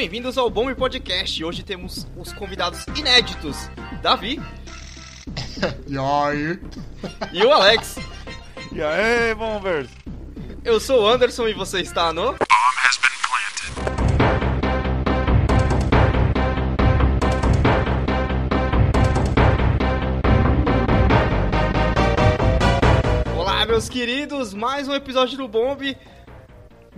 bem-vindos ao Bombe Podcast. Hoje temos os convidados inéditos, Davi E aí? e o Alex. E aí, Bombers? Eu sou o Anderson e você está no. Olá, meus queridos, mais um episódio do Bombe.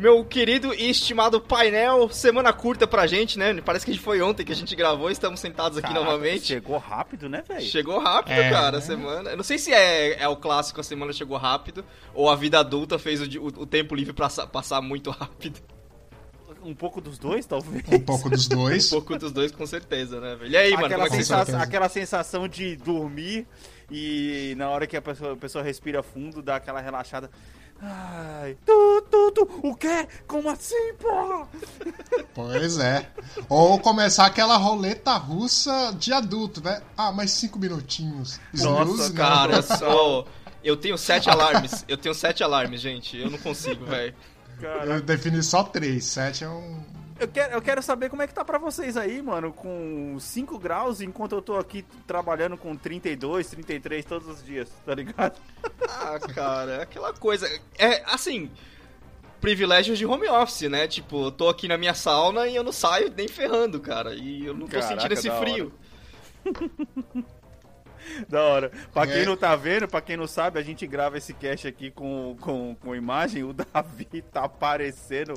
Meu querido e estimado painel, semana curta pra gente, né? Parece que foi ontem que a gente gravou, estamos sentados aqui Caraca, novamente. Chegou rápido, né, velho? Chegou rápido, É. cara, a semana. Eu não sei se é, é o clássico, a semana chegou rápido, ou a vida adulta fez o, o- o tempo livre pra sa- passar muito rápido. Um pouco dos dois, talvez. Um pouco dos Um dois. pouco dos dois, com certeza, né, velho? E aí, mano, como aquela, é que você sensa- tá? sensação, aquela sensação de dormir e na hora que a pessoa, a pessoa respira fundo, dá aquela relaxada. Ai, tu, tu, tu, o quê? Como assim, porra? Pois é. Ou começar aquela roleta russa de adulto, né? Ah, mais cinco minutinhos. Nossa, Snooze, cara, não. eu sou... Eu tenho sete alarmes, eu tenho sete alarmes, gente, eu não consigo, velho. Eu defini só três. Sete é um. Eu quero, eu quero saber como é que tá pra vocês aí, mano, com 5 graus, enquanto eu tô aqui trabalhando com 32, 33 todos os dias, tá ligado? Ah, cara, é aquela coisa. É assim. Privilégios de home office, né? Tipo, eu tô aqui na minha sauna e eu não saio nem ferrando, cara. E eu não tô Caraca, sentindo esse frio. Da hora. Pra quem É. não tá vendo, pra quem não sabe, a gente grava esse cast aqui com, com, com imagem. O Davi tá parecendo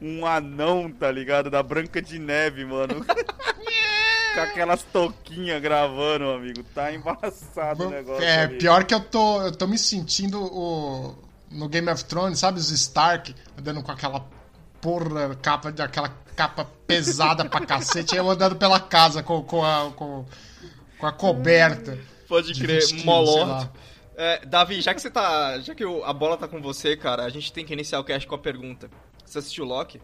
um anão, tá ligado? Da Branca de Neve, mano. com aquelas touquinhas gravando, amigo. Tá embaçado o negócio. É, ali. pior que eu tô. Eu tô me sentindo o. No Game of Thrones, sabe? Os Stark andando com aquela porra capa de aquela capa pesada pra cacete. Aí eu andando pela casa com, com, a, com, com a coberta. Pode De crer, 20 quilos, sei molorto. lá. É, Davi, já que você tá. Já que o- a bola tá com você, cara, a gente tem que iniciar o cast com a pergunta. Você assistiu Loki?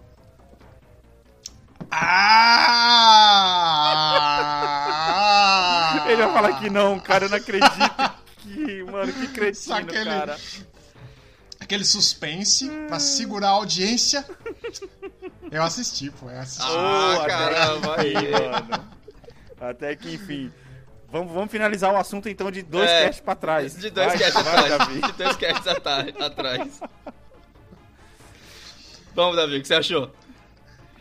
Ah! Ele vai falar que não, cara. Eu não acredito. Que, mano, que Só cretino, aquele- cara. Aquele suspense pra segurar a audiência. Eu assisti, pô. Eu assisti. Ah, até caramba, aí. mano. Até que enfim. Vamos, vamos finalizar o assunto então de dois É, casts pra trás. De dois Vai, casts atrás. Davi. De dois casts atrás. Vamos, Davi, o que você achou?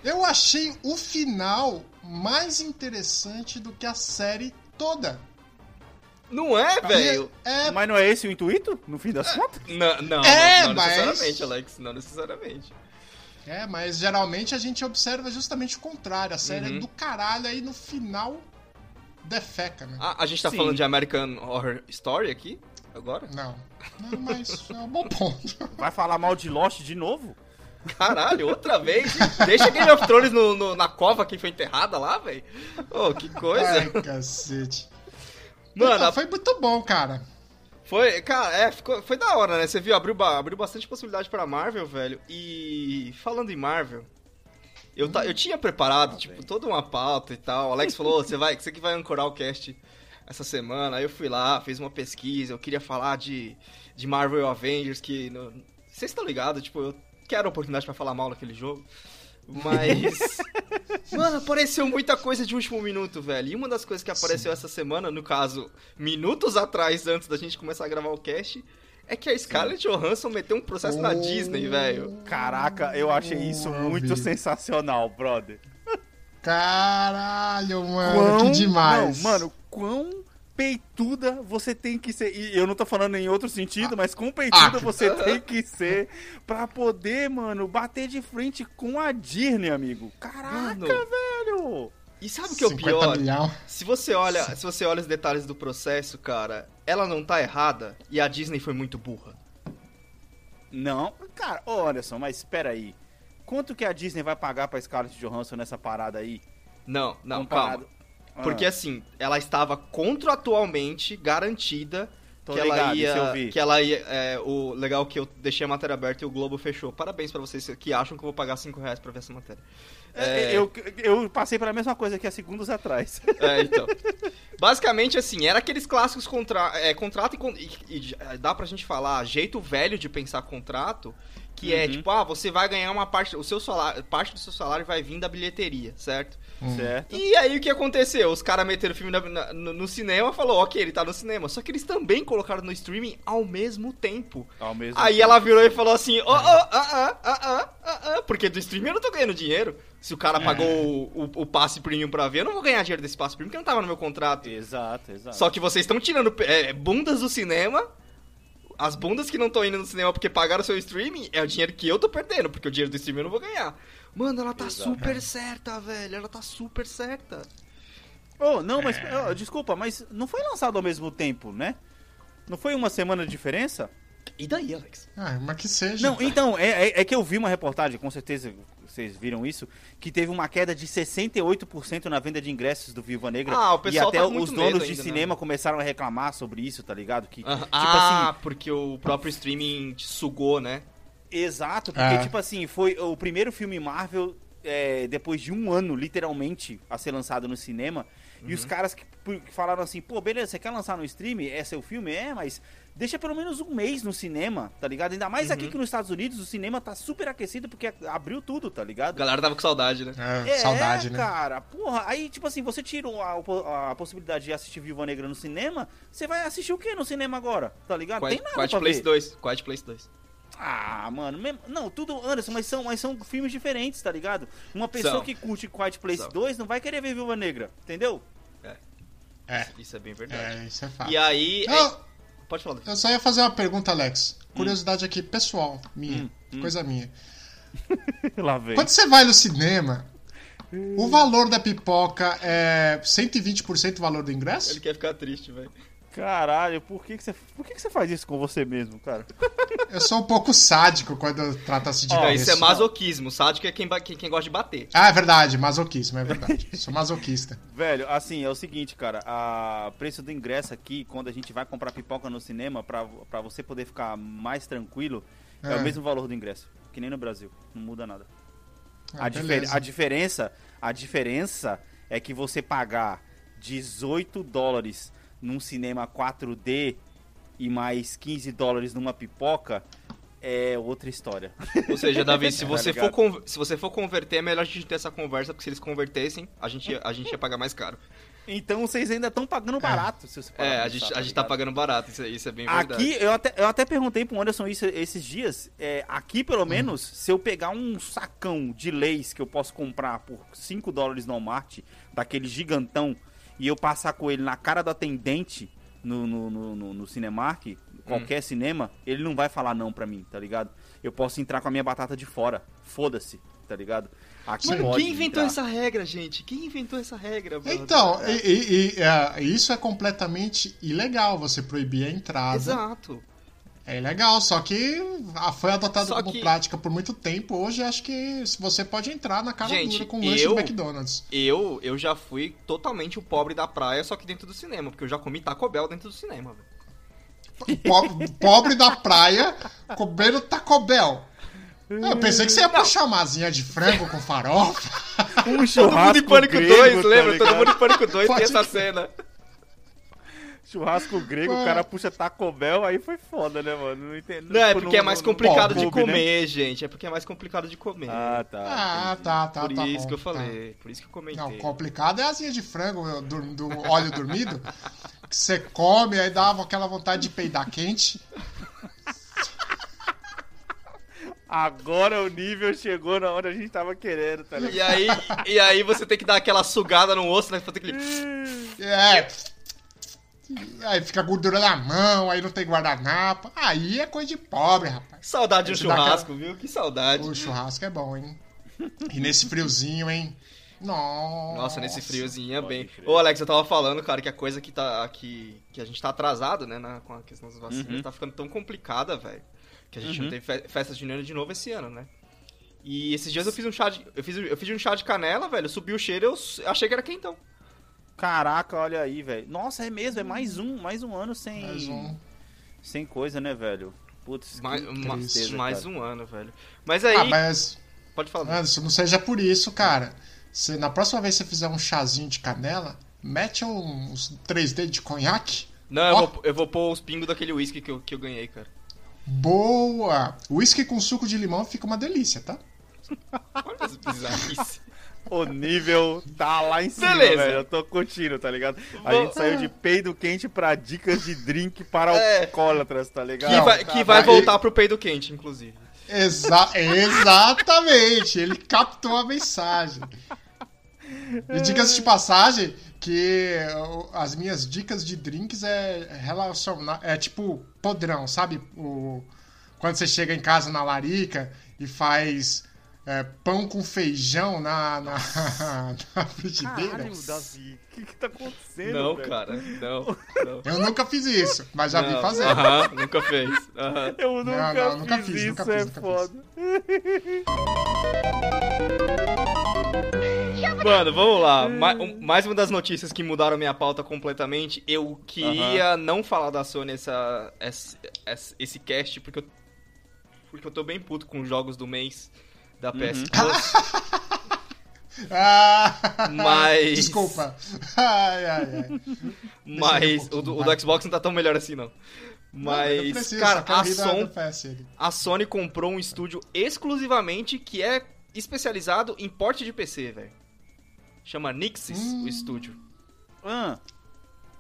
Eu achei o final mais interessante do que a série toda. Não é, velho? É, Mas não é esse o intuito, no fim das contas? Não, não, É, não, não mas- necessariamente, Alex. Não necessariamente. é, mas geralmente a gente observa justamente o contrário. A série Uhum. é do caralho, aí no final defeca, né? Ah, a gente tá Sim. falando de American Horror Story aqui? Agora? Não. Não, mas é um bom ponto. Vai falar mal de Lost de novo? Caralho, outra vez? Deixa Game of Thrones no, no- na cova que foi enterrada lá, velho. Oh, que coisa. Ai, cacete. Mano, Então, a- foi muito bom, cara. Foi, cara, é, ficou, foi da hora, né? Você viu, abriu, abriu bastante possibilidade pra Marvel, velho. E falando em Marvel, eu, ta- eu tinha preparado, tipo, toda uma pauta e tal. O Alex falou, você vai, você que vai ancorar o cast essa semana. Aí eu fui lá, fiz uma pesquisa, eu queria falar de, de Marvel Avengers, que. no- Vocês estão ligados, tipo, eu quero oportunidade pra falar mal daquele jogo. Mas. Mano, apareceu muita coisa de último minuto, velho. E uma das coisas que apareceu essa semana, no caso, minutos atrás, antes da gente começar a gravar o cast, é que a Scarlett Johansson meteu um processo na Oh. Disney, velho. Caraca, eu achei isso Oh, muito sensacional, brother. Caralho, mano, que demais. Não, mano, quão peituda você tem que ser. E eu não tô falando em outro sentido, mas quão peituda ah, você tem que ser pra poder, mano, bater de frente com a Disney, amigo. Caraca, Mano. velho! E sabe o que é o 50 pior? milhão. Se você olha, se você olha os detalhes do processo, cara, ela não tá errada e a Disney foi muito burra. Não, cara, ô Anderson, mas espera aí. Quanto que a Disney vai pagar pra Scarlett Johansson nessa parada aí? Não, não, Comparado- calma. Ah, Porque assim, ela estava contratualmente garantida Tô que ela ligado, eu ia, que ela ia, é, o legal é que eu deixei a matéria aberta e o Globo fechou. Parabéns pra vocês que acham que eu vou pagar 5 reais pra ver essa matéria. É, Eu, eu passei pela mesma coisa que há segundos atrás. É, então. Basicamente, assim, era aqueles clássicos contra, é, contrato e, e, e dá pra gente falar jeito velho de pensar contrato, Que é tipo, ah, você vai ganhar uma parte, o seu salário, parte do seu salário vai vir da bilheteria, certo? Certo. E aí o que aconteceu? Os caras meteram o filme na- na- no, no cinema falou, ok, ele tá no cinema. Só que eles também colocaram no streaming ao mesmo tempo. Ao mesmo Aí tempo. ela virou e falou assim, ó, ó, ah, ah, ah, ah, ah, ah, porque do streaming eu não tô ganhando dinheiro. Se o cara pagou o, o- o passe premium pra ver, eu não vou ganhar dinheiro desse passe premium, porque não tava no meu contrato. Exato, exato. Só que vocês estão tirando é, bundas do cinema. As bundas que não estão indo no cinema porque pagaram seu streaming é o dinheiro que eu tô perdendo, porque o dinheiro do streaming eu não vou ganhar. Mano, ela tá Exato. super certa, velho. Ela tá super certa. Oh, não, mas É. oh, desculpa, mas não foi lançado ao mesmo tempo, né? Não foi uma semana de diferença? E daí, Alex? Ah, mas que seja. Não, então, é, é- é que eu vi uma reportagem, com certeza vocês viram isso, que teve uma queda de 68% na venda de ingressos do Viúva Negra. Ah, o e pessoal até tá com muito os donos de ainda, né? cinema começaram a reclamar sobre isso, tá ligado? Que, Ah, tipo ah, assim, porque o próprio streaming te sugou, né? Exato, porque, É. tipo assim, foi o primeiro filme Marvel é, depois de um ano, literalmente, a ser lançado no cinema. E Uhum. os caras que, que falaram assim, pô, beleza, você quer lançar no stream? É seu filme? É, mas deixa pelo menos um mês no cinema, tá ligado? Ainda mais Uhum. aqui que nos Estados Unidos o cinema tá super aquecido porque abriu tudo, tá A ligado? galera tava com saudade, né? É, saudade, né? cara, porra, aí, tipo assim, você tira a, a possibilidade de assistir Viúva Negra no cinema, você vai assistir o que no cinema agora, tá ligado? Quiet, Tem nada Quiet pra Place ver. 2. Quiet Place 2. Ah, mano, mesmo- não, tudo, Anderson, mas são, mas são filmes diferentes, tá ligado? Uma pessoa São. que curte Quiet Place São. 2 não vai querer ver Viúva Negra, entendeu? É, Isso é bem verdade. é, isso é fato. E aí. é- Eu, Pode falar. eu só ia fazer uma pergunta, Alex. Curiosidade aqui, pessoal, minha. Hum, hum. Coisa minha. Lá vem. Quando você vai no cinema, o valor da pipoca é 120% o valor do ingresso? Ele quer ficar triste, velho. Caralho, por que, que, você, por que, que você faz isso com você mesmo, cara? Eu sou um pouco sádico quando trata-se de Não, preço. isso é masoquismo. Sádico é quem, quem, quem gosta de bater. Ah, é verdade, masoquismo, é verdade. sou masoquista. Velho, assim, é o seguinte, cara, a preço do ingresso aqui, quando a gente vai comprar pipoca no cinema, pra, pra você poder ficar mais tranquilo, é. É. o mesmo valor do ingresso, que nem no Brasil, não muda nada. Ah, a, difer- a diferença, a diferença é que você pagar 18 dólares num cinema 4D e mais 15 dólares numa pipoca é outra história. Ou seja, Davi, se Tá você, for ligado? con- se você for converter, é melhor a gente ter essa conversa, porque se eles convertessem, a gente, ia- a gente ia pagar mais caro. Então vocês ainda estão pagando barato, se você parar É, a pensar, gente, a gente tá pagando barato, isso, é- isso é bem verdade. Aqui, eu até, eu até perguntei pro Anderson isso esses dias. é, aqui, pelo menos, se eu pegar um sacão de leis que eu posso comprar por 5 dólares no Walmart, daquele gigantão, e eu passar com ele na cara do atendente no, no, no, no, no Cinemark, qualquer cinema, ele não vai falar não pra mim, tá ligado? Eu posso entrar com a minha batata de fora. Foda-se, tá ligado? Aqui Mano, quem inventou entrar. essa regra, gente? Quem inventou essa regra, mano? Então, e, e- e, é, isso é completamente ilegal, você proibir a entrada. Exato. É ilegal, só que ah, foi adotado Só como que- prática por muito tempo. Hoje acho que você pode entrar na cara Gente, dura com um lanche eu- do McDonald's. Eu, eu já fui totalmente o pobre da praia, só que dentro do cinema, porque eu já comi Taco Bell dentro do cinema, velho. Pobre, pobre da praia comendo Taco Bell. Eu pensei que você ia puxar uma asinha de frango com farofa. Um Todo mundo churrasco em Pânico grego, 2, tá lembra? Todo mundo em Pânico 2 tem Pode essa crer. cena. Churrasco grego, Ué. o cara puxa Taco Bell, aí foi foda, né, mano? Não entendo. Não, é tipo, porque é mais complicado de né? comer, gente. É porque é mais complicado de comer. Ah, tá. Ah, tá, tá, Por tá. isso bom, que eu tá. falei. Por isso que eu comentei. Não, complicado é a asinha de frango do, do óleo dormido. Que você come, aí dava aquela vontade de peidar quente. Agora o nível chegou na onde a gente tava querendo, tá ligado? E aí, e aí você tem que dar aquela sugada no osso, né? Fazer aquele... É. Aí fica gordura na mão, aí não tem guardanapo. Aí é coisa de pobre, rapaz. Saudade de um churrasco, viu? Que saudade. O churrasco é bom, hein? E nesse friozinho, hein? Nossa. Nossa, nesse friozinho é bem. Ô, Alex, eu tava falando, cara, que a coisa que tá. Que, que a gente tá atrasado, né? na- com a questão das vacinas, Uhum. tá ficando tão complicada, velho. Que a gente não Uhum. teve fe festa junina de novo esse ano, né? E esses dias eu fiz um chá de. Eu fiz, eu fiz um chá de canela, velho. Subiu o cheiro eu achei que era quentão. Caraca, olha aí, velho. Nossa, é mesmo, é mais um, mais um ano sem. Mais um. Sem coisa, né, velho? Putz, Mais, tristeza, mais cara. um ano, velho. Mas aí. Ah, mas Pode falar. Anderson, não seja por isso, cara. Se na próxima vez que você fizer um chazinho de canela, mete uns 3D de conhaque. Não, eu vou, eu vou pôr os pingos daquele whisky que eu, que eu ganhei, cara. Boa! Whisky com suco de limão fica uma delícia, tá? Olha as bizarrices. O nível tá lá em cima, Beleza. velho. Eu tô curtindo, tá ligado? A Vou- gente saiu de peido quente pra dicas de drink para É. alcoólatras, tá ligado? Que vai, que vai voltar pro peido quente, inclusive. Exa exatamente! Ele captou a mensagem. E dicas de passagem que as minhas dicas de drinks é relacionar. É tipo podrão, sabe? O, quando você chega em casa na larica e faz é, pão com feijão na, na, na frigideira. Caralho, Davi, o que que tá acontecendo, Não, velho? cara, não. não. Eu nunca fiz isso, mas já vi Não. fazer. Aham, nunca fez. Aham. Eu nunca, não, nunca fiz, fiz, isso, nunca fiz, é nunca fiz. foda. Mano, vamos lá. Ma- um- mais uma das notícias que mudaram minha pauta completamente. Eu queria não falar da Sony essa, essa- essa- esse cast, porque eu, porque eu tô bem puto com os jogos do mês da PS Plus. Ah, Mas- Desculpa. Ai, ai, ai. Mas eu o do, o do Xbox não tá tão melhor assim, não. Não, Mas, preciso, cara, a, Son- a Sony comprou um estúdio exclusivamente que é especializado em porte de PC, velho. Chama Nixis, Hum. o estúdio. Ah,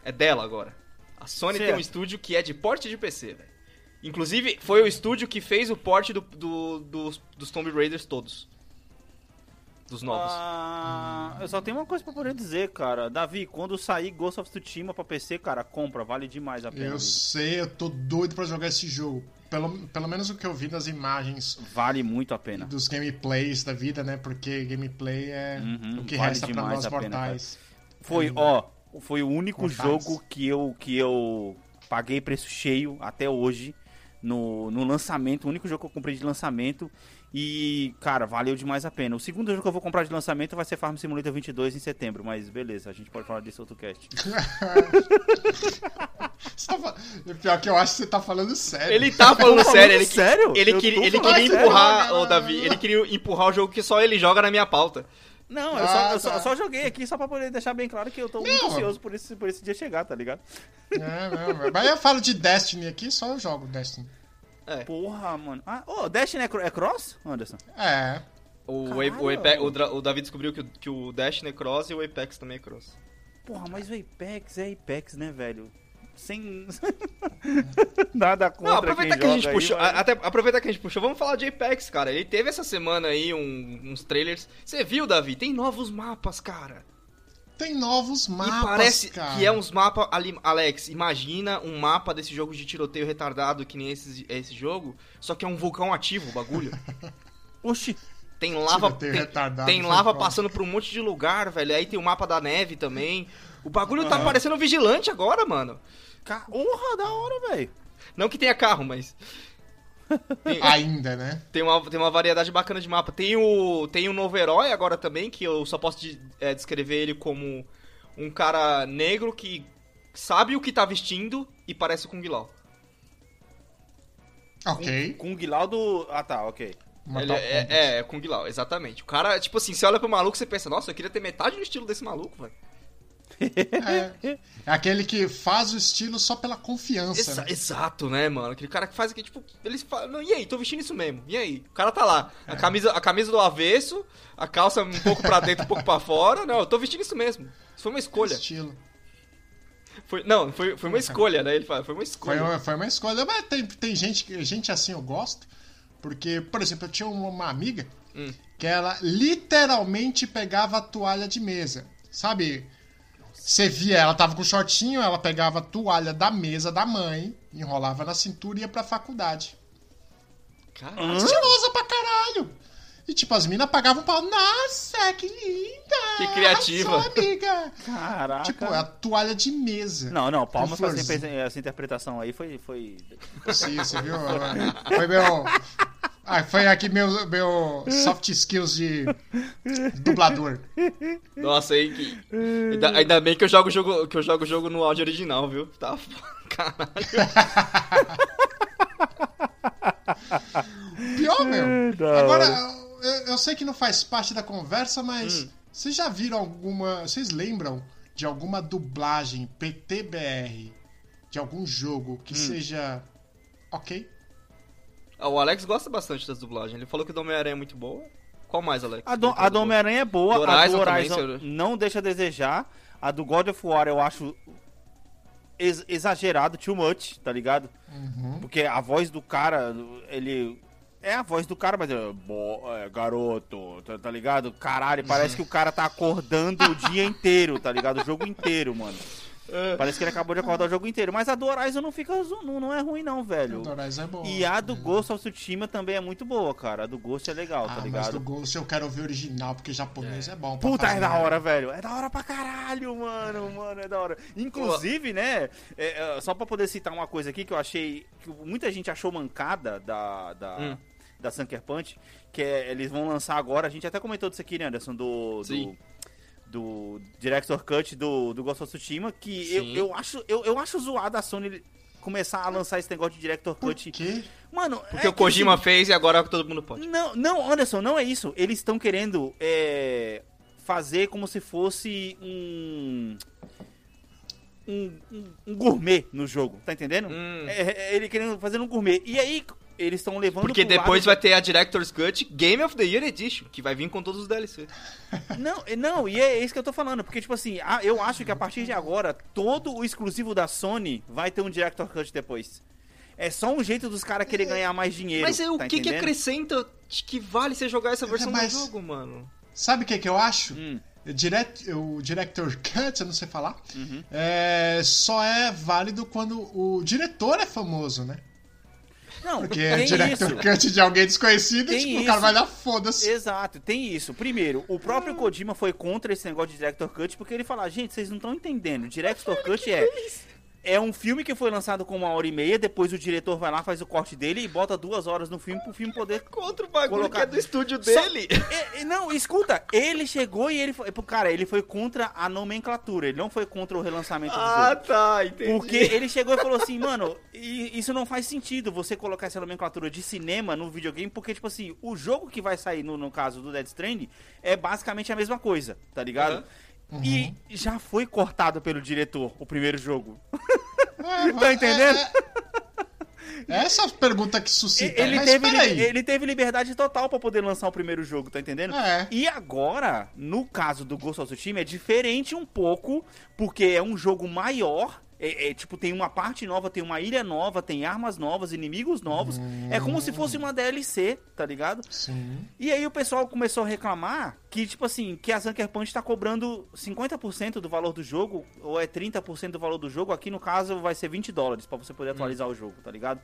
É dela agora. A Sony tem um Certo. estúdio que é de porte de PC, velho. Inclusive, foi o estúdio que fez o porte do, do- dos, dos Tomb Raiders todos. Dos novos. ah, eu só tenho uma coisa pra poder dizer, cara. Davi, quando sair Ghost of Tsushima pra PC, cara, compra, vale demais a pena. Eu sei, eu tô doido pra jogar esse jogo. Pelo, pelo menos o que eu vi das imagens Vale muito a pena. dos gameplays da vida, né? Porque gameplay é Uhum, o que vale resta pra nós a pena, mortais. Foi, ó, foi o único Mortais. jogo que eu, que eu paguei preço cheio até hoje no, no lançamento, o único jogo que eu comprei de lançamento e, cara, valeu demais a pena. O segundo jogo que eu vou comprar de lançamento vai ser Farm Simulator 22 em setembro, mas beleza, a gente pode falar disso outro cast. Tá Pior que eu acho que você tá falando sério. Ele tá falando falando sério, ele, sério? ele, ele falando queria sério, empurrar, ô Davi, ele queria empurrar o jogo que só ele joga na minha pauta. Não, eu, Ah, só, eu só- tá. eu só joguei aqui só pra poder deixar bem claro que eu tô muito Não. ansioso por esse, por esse dia chegar, tá ligado? É, não, mas eu falo de Destiny aqui, só eu jogo Destiny. Porra, mano. Ah, ô, Destiny é, cro- é cross, Anderson? É. O, Caralho. o, Apex- o o Davi descobriu que, o- que o Destiny é cross e o Apex também é cross. Porra, mas o Apex é Apex, né, velho? Sem. Nada contra Não, aproveita quem que a gente aí, puxou. mas- Até, aproveita que a gente puxou, vamos falar de Apex, cara. Ele teve essa semana aí um- uns trailers. Você viu, Davi? Tem novos mapas, cara. Tem novos mapas, e parece cara. que é uns mapas. ali- Alex, imagina um mapa desse jogo de tiroteio retardado que nem esse, esse jogo, só que é um vulcão ativo o bagulho. Oxi. Tem lava, Tiroteio tem, retardado tem lava passando por um monte de lugar, velho. Aí tem o mapa da neve também. O bagulho tá Aham. parecendo vigilante agora, mano. Ca- Porra, da hora, velho. Não que tenha carro, mas. Tem, Ainda, né? tem uma, tem uma variedade bacana de mapa. Tem o, tem um novo herói agora também, que eu só posso de- é, descrever ele como um cara negro que sabe o que tá vestindo e parece o Kung Lao. Ok. Com o Guilaudo. Ah, tá, ok. Ele é, é, é Kung Lao, exatamente. O cara, tipo assim, você olha pro maluco e você pensa, nossa, eu queria ter metade do estilo desse maluco, velho. É. É aquele que faz o estilo só pela confiança, Exa- né? Exato, né, mano? Aquele cara que faz aqui, tipo, eles falam, e aí, tô vestindo isso mesmo, e aí? O cara tá lá, a, camisa, a camisa do avesso, a calça um pouco pra dentro, um pouco pra fora, não, eu tô vestindo isso mesmo. Isso foi uma escolha. Estilo. Foi, não, foi, foi uma escolha, né? Ele fala, foi uma Foi escolha. uma, foi uma escolha. Mas tem, tem gente, que- gente assim eu gosto. Porque, por exemplo, eu tinha uma, uma amiga Hum. que ela literalmente pegava a toalha de mesa. Sabe? Você via, ela tava com shortinho, ela pegava a toalha da mesa da mãe, enrolava na cintura e ia pra faculdade. Caralho. Estilosa pra caralho! E tipo, as minas pagavam pau. Nossa, que linda! Que criativa. Sua amiga! Caraca. tipo, é a toalha de mesa. Não, não, palmas pra essa interpretação aí foi. foi... Sim, você viu? Foi meu. Ah, foi aqui meu, meu soft skills de dublador. Nossa, aí que. Ainda, ainda bem que eu jogo o jogo, que eu jogo o jogo no áudio original, viu? Tá foda, caralho. Pior, meu. da Agora, eu, eu sei que não faz parte da conversa, mas Hum. vocês já viram alguma. Vocês lembram de alguma dublagem PTBR de algum jogo Hum. que seja ok? Ah, O Alex gosta bastante das dublagens. Ele falou que o do Homem-Aranha é muito boa. Qual mais, Alex? A do, a do. Homem-Aranha é boa, Do a do Horizon também, não deixa a desejar. A do God of War eu acho ex- exagerado, too much, tá ligado? Uhum. Porque a voz do cara, ele. É a voz do cara, mas é, "Bo- é, garoto, tá, tá ligado? Caralho, parece que o cara tá acordando o dia inteiro, tá ligado? O jogo inteiro, mano. É. Parece que ele acabou de acordar o jogo inteiro. Mas a do Horizon não fica. Não, não é ruim, não, velho. O do Horizon é bom. E a do Ghost of Tsushima também é muito boa, cara. A do Ghost é legal, Ah, tá mas ligado? do Ghost eu quero ouvir original, porque japonês é, bom. pra Puta, é fazer. da hora, velho. É da hora pra caralho, mano. Mano, é da hora. Inclusive, né, é, é, só pra poder citar uma coisa aqui que eu achei. que muita gente achou mancada da. da Hum. Da Sunker Punch, que é, eles vão lançar agora, a gente até comentou disso aqui, né, Anderson, do, Sim. do, do Director Cut do, do Ghost of Tsushima, que eu, Sim. eu, acho, eu, eu acho zoado a Sony começar a lançar esse negócio de Director Por Cut. quê? Mano, Porque é o que, Kojima assim, fez e agora todo mundo pode. não, não, Anderson, não é isso. Eles estão querendo é, fazer como se fosse um, um, um- um gourmet no jogo, tá entendendo? Hum. É, é, ele querendo fazer um gourmet. E aí, eles estão levando Porque pro depois lado... vai ter a Director's Cut Game of the Year Edition, que vai vir com todos os DLC. Não, é- não, e é isso que eu tô falando. Porque, tipo assim, a- eu acho que a partir de agora, todo o exclusivo da Sony vai ter um Director Cut depois. É só um jeito dos caras querer ganhar mais dinheiro. Mas é o tá que, que acrescenta que vale você jogar essa versão mas- do jogo, mano? Sabe o que, que eu acho? Hum. Direct, o Director Cut, eu não sei falar, Uhum. é, só é válido quando o diretor é famoso, né? Não, Porque é tem Director isso. Cut de alguém desconhecido, Tem tipo, o cara isso. vai dar foda-se. Exato, tem isso. Primeiro, o próprio Kojima foi contra esse negócio de Director Cut porque ele fala, gente, vocês não estão entendendo. Director Cut é. É um filme que foi lançado com uma hora e meia, depois o diretor vai lá, faz o corte dele e bota duas horas no filme pro filme poder. Contra o bagulho Colocar- que é do estúdio Só- dele. É, é, não, escuta, ele chegou e ele foi. Cara, ele foi contra a nomenclatura, ele não foi contra o relançamento do Ah, jogo. tá, entendi. Porque ele chegou e falou assim, mano, isso não faz sentido você colocar essa nomenclatura de cinema no videogame, porque, tipo assim, o jogo que vai sair, no, no caso do Dead Stranding, é basicamente a mesma coisa, tá ligado? Aham. E já foi cortado pelo diretor o primeiro jogo. É, Tá entendendo? é- é essa pergunta que suscita. ele, mas teve, li- ele teve liberdade total pra poder lançar o primeiro jogo, tá entendendo? É. E agora, no caso do Ghost of Tsushima, é diferente um pouco, porque é um jogo maior. É, é, tipo, tem uma parte nova, tem uma ilha nova, tem armas novas, inimigos novos. É como se fosse uma DLC, tá ligado? Sim. E aí o pessoal começou a reclamar que, tipo assim, que a Sucker Punch tá cobrando 50% do valor do jogo, ou é 30% do valor do jogo. Aqui no caso vai ser 20 dólares pra você poder atualizar o jogo, tá ligado?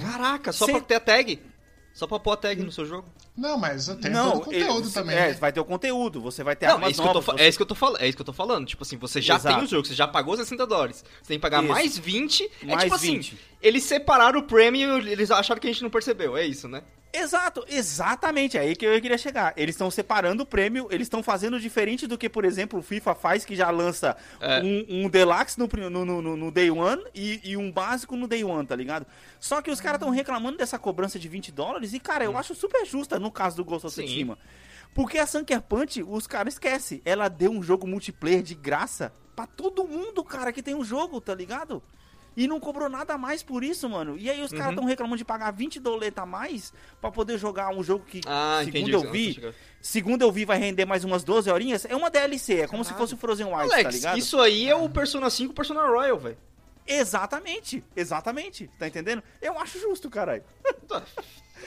Caraca, só Cê- pra ter a tag? Só pra pôr a tag no seu jogo? Não, mas eu tenho todo o conteúdo ele- também. É, né? vai ter o conteúdo, você vai ter Não, armas é isso, que eu tô, novas. é isso que eu tô falando. É isso que eu tô falando. Tipo assim, você já Exato. tem o jogo, você já pagou 60 dólares. Você tem que pagar Isso. mais 20. é Mais tipo 20. assim, eles separaram o prêmio e eles acharam que a gente não percebeu. É isso, né? Exato, exatamente, é aí que eu queria chegar. Eles estão separando o prêmio, eles estão fazendo diferente do que, por exemplo, o FIFA faz, que já lança É. um, um Deluxe no, no, no, no- Day One e, e um básico no Day One, tá ligado? Só que os caras estão reclamando dessa cobrança de 20 dólares e, cara, eu acho super justa no caso do Ghost of. Tsushima. Porque a Sunker Punch, os caras esquecem. Ela deu um jogo multiplayer de graça pra todo mundo, cara, que tem um jogo, tá ligado? E não cobrou nada mais por isso, mano. E aí os caras Uhum. estão reclamando de pagar 20 doleta a mais pra poder jogar um jogo que, Ah, segundo entendi. eu vi, segundo eu vi, vai render mais umas 12 horinhas. É uma DLC, é como se Caralho. fosse o Frozen Wilds, tá Alex, ligado? isso aí é o Persona 5 Persona Royal, velho. Exatamente, exatamente. Tá entendendo? Eu acho justo, caralho. Tá.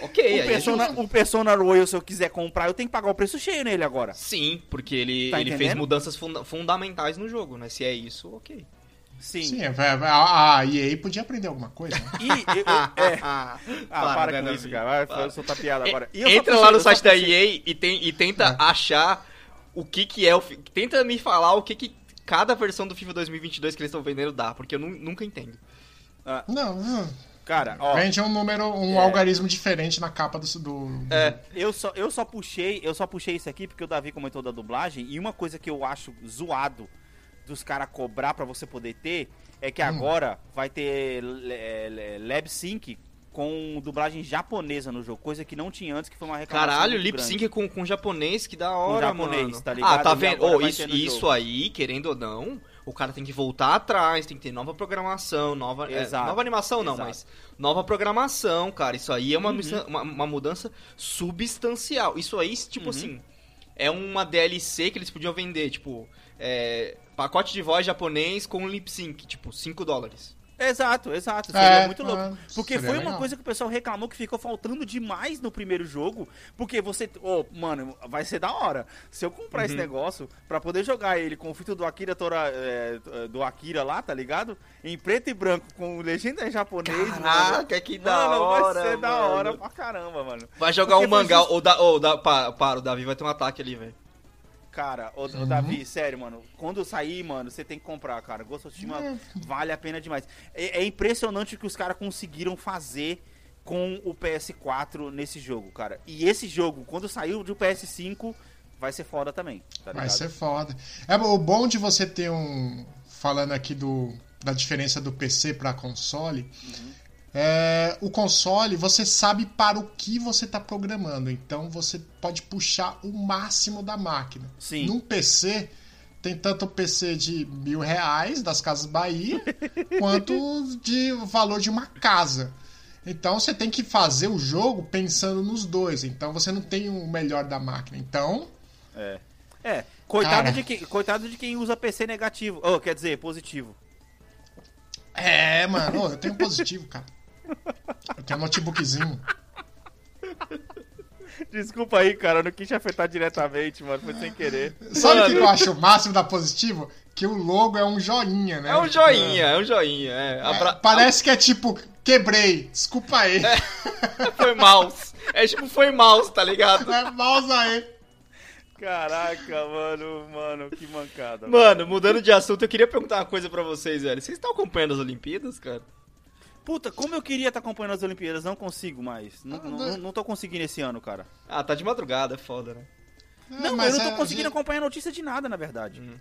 Ok, o, é Persona, justo. o Persona Royal, se eu quiser comprar, eu tenho que pagar o preço cheio nele agora. Sim, porque ele, Tá ele fez mudanças funda- fundamentais no jogo, né? Se é isso, ok. Sim. Sim, a, a EA podia aprender alguma coisa. Né? E, eu- é, Ah, Ah, para, né, com isso, cara. Vai, Para. eu soltar piada agora. E Entra lá no site da EA e, tem, e tenta achar o que que é o... Tenta me falar o que que cada versão do FIFA 2022 que eles estão vendendo dá, porque eu nu- nunca entendo. Não, não. Cara, ó, Vende um número, um É. algarismo diferente na capa do. do do- É, eu só, eu só puxei, eu só puxei isso aqui porque o Davi comentou da dublagem e uma coisa que eu acho zoado dos caras cobrar pra você poder ter é que agora vai ter le- le- lab sync com dublagem japonesa no jogo, coisa que não tinha antes, que foi uma reclamação caralho, lip sync com, com japonês, que da hora, japonês, mano. tá ligado? Ah, tá vendo? Oh, isso, isso aí, querendo ou não, o cara tem que voltar atrás, tem que ter nova programação, nova. é, Exato, nova animação não, exato. mas nova programação, cara. Isso aí é uma, Uhum. uma, uma mudança substancial. Isso aí, tipo Uhum. assim, é uma DLC que eles podiam vender, tipo, é, pacote de voz japonês com lip sync, tipo, 5 dólares. Exato, exato. Seria É, muito louco. é, Porque seria foi uma legal. coisa que o pessoal reclamou que ficou faltando demais no primeiro jogo. Porque você. Ô, mano, vai ser da hora. Se eu comprar esse Uhum. negócio pra poder jogar ele com o fito do Akira Tora, é, do Akira lá, tá ligado? Em preto e branco, com legenda em japonês. mano. Caraca, que da Mano, hora, vai ser da mano. hora pra caramba, mano. Vai jogar Porque um mangá, just- ou da, ou da, para, para, o Davi vai ter um ataque ali, velho. Cara, ô, Uhum. Davi, sério, mano. Quando sair, mano, você tem que comprar, cara. Ghost of Tsushima É. vale a pena demais. É, é impressionante o que os caras conseguiram fazer com o PS4 nesse jogo, cara. E esse jogo, quando saiu do PS5, vai ser foda também, tá? Vai ser foda. É o bom de você ter um. Falando aqui do, da diferença do PC para console. É, o console, você sabe para o que você está programando. Então você pode puxar o máximo da máquina. Sim. Num PC, tem tanto PC de mil reais das Casas Bahia, quanto de valor de uma casa. Então você tem que fazer o jogo pensando nos dois. Então você não tem o melhor da máquina. Então. É. É, coitado, Cara. de quem, coitado de quem usa PC negativo. Oh, quer dizer, positivo. É, mano, eu tenho positivo, cara. Eu tenho um notebookzinho. Desculpa aí, cara, eu não quis te afetar diretamente, mano. Foi sem querer. Sabe o Mano. que eu acho o máximo da positivo? Que o logo é um joinha, né? É um joinha, é um joinha. É. É, Abra- parece que é tipo, quebrei, desculpa aí. Foi mouse. É tipo, foi mouse, tá ligado? É, mouse aí. Caraca, mano, mano, que mancada. Mano, mudando de assunto, eu queria perguntar uma coisa pra vocês, velho. Vocês estão acompanhando as Olimpíadas, cara? Puta, como eu queria estar acompanhando as Olimpíadas, não consigo mais. Não, Ah, não, não- não tô conseguindo esse ano, cara. Ah, tá de madrugada, é foda, né? não, mas eu não tô é, conseguindo gente, acompanhar notícia de nada, na verdade. Uhum.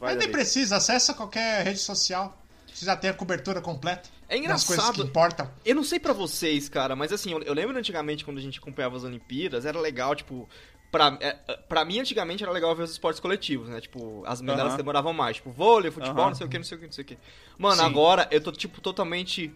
Vai, Mas nem precisa, acessa qualquer rede social. Você já tem a cobertura completa. É Das coisas que engraçado. importam. Eu não sei pra vocês, cara, mas assim, eu, eu lembro antigamente quando a gente acompanhava as Olimpíadas, era legal, tipo. Pra, é, é, pra mim, antigamente, era legal ver os esportes coletivos, né? Tipo, as medalhas Aham. demoravam mais. Tipo, vôlei, futebol, Aham. não sei o que, não sei o que, não sei o que. Mano, Sim. agora eu tô, tipo, totalmente.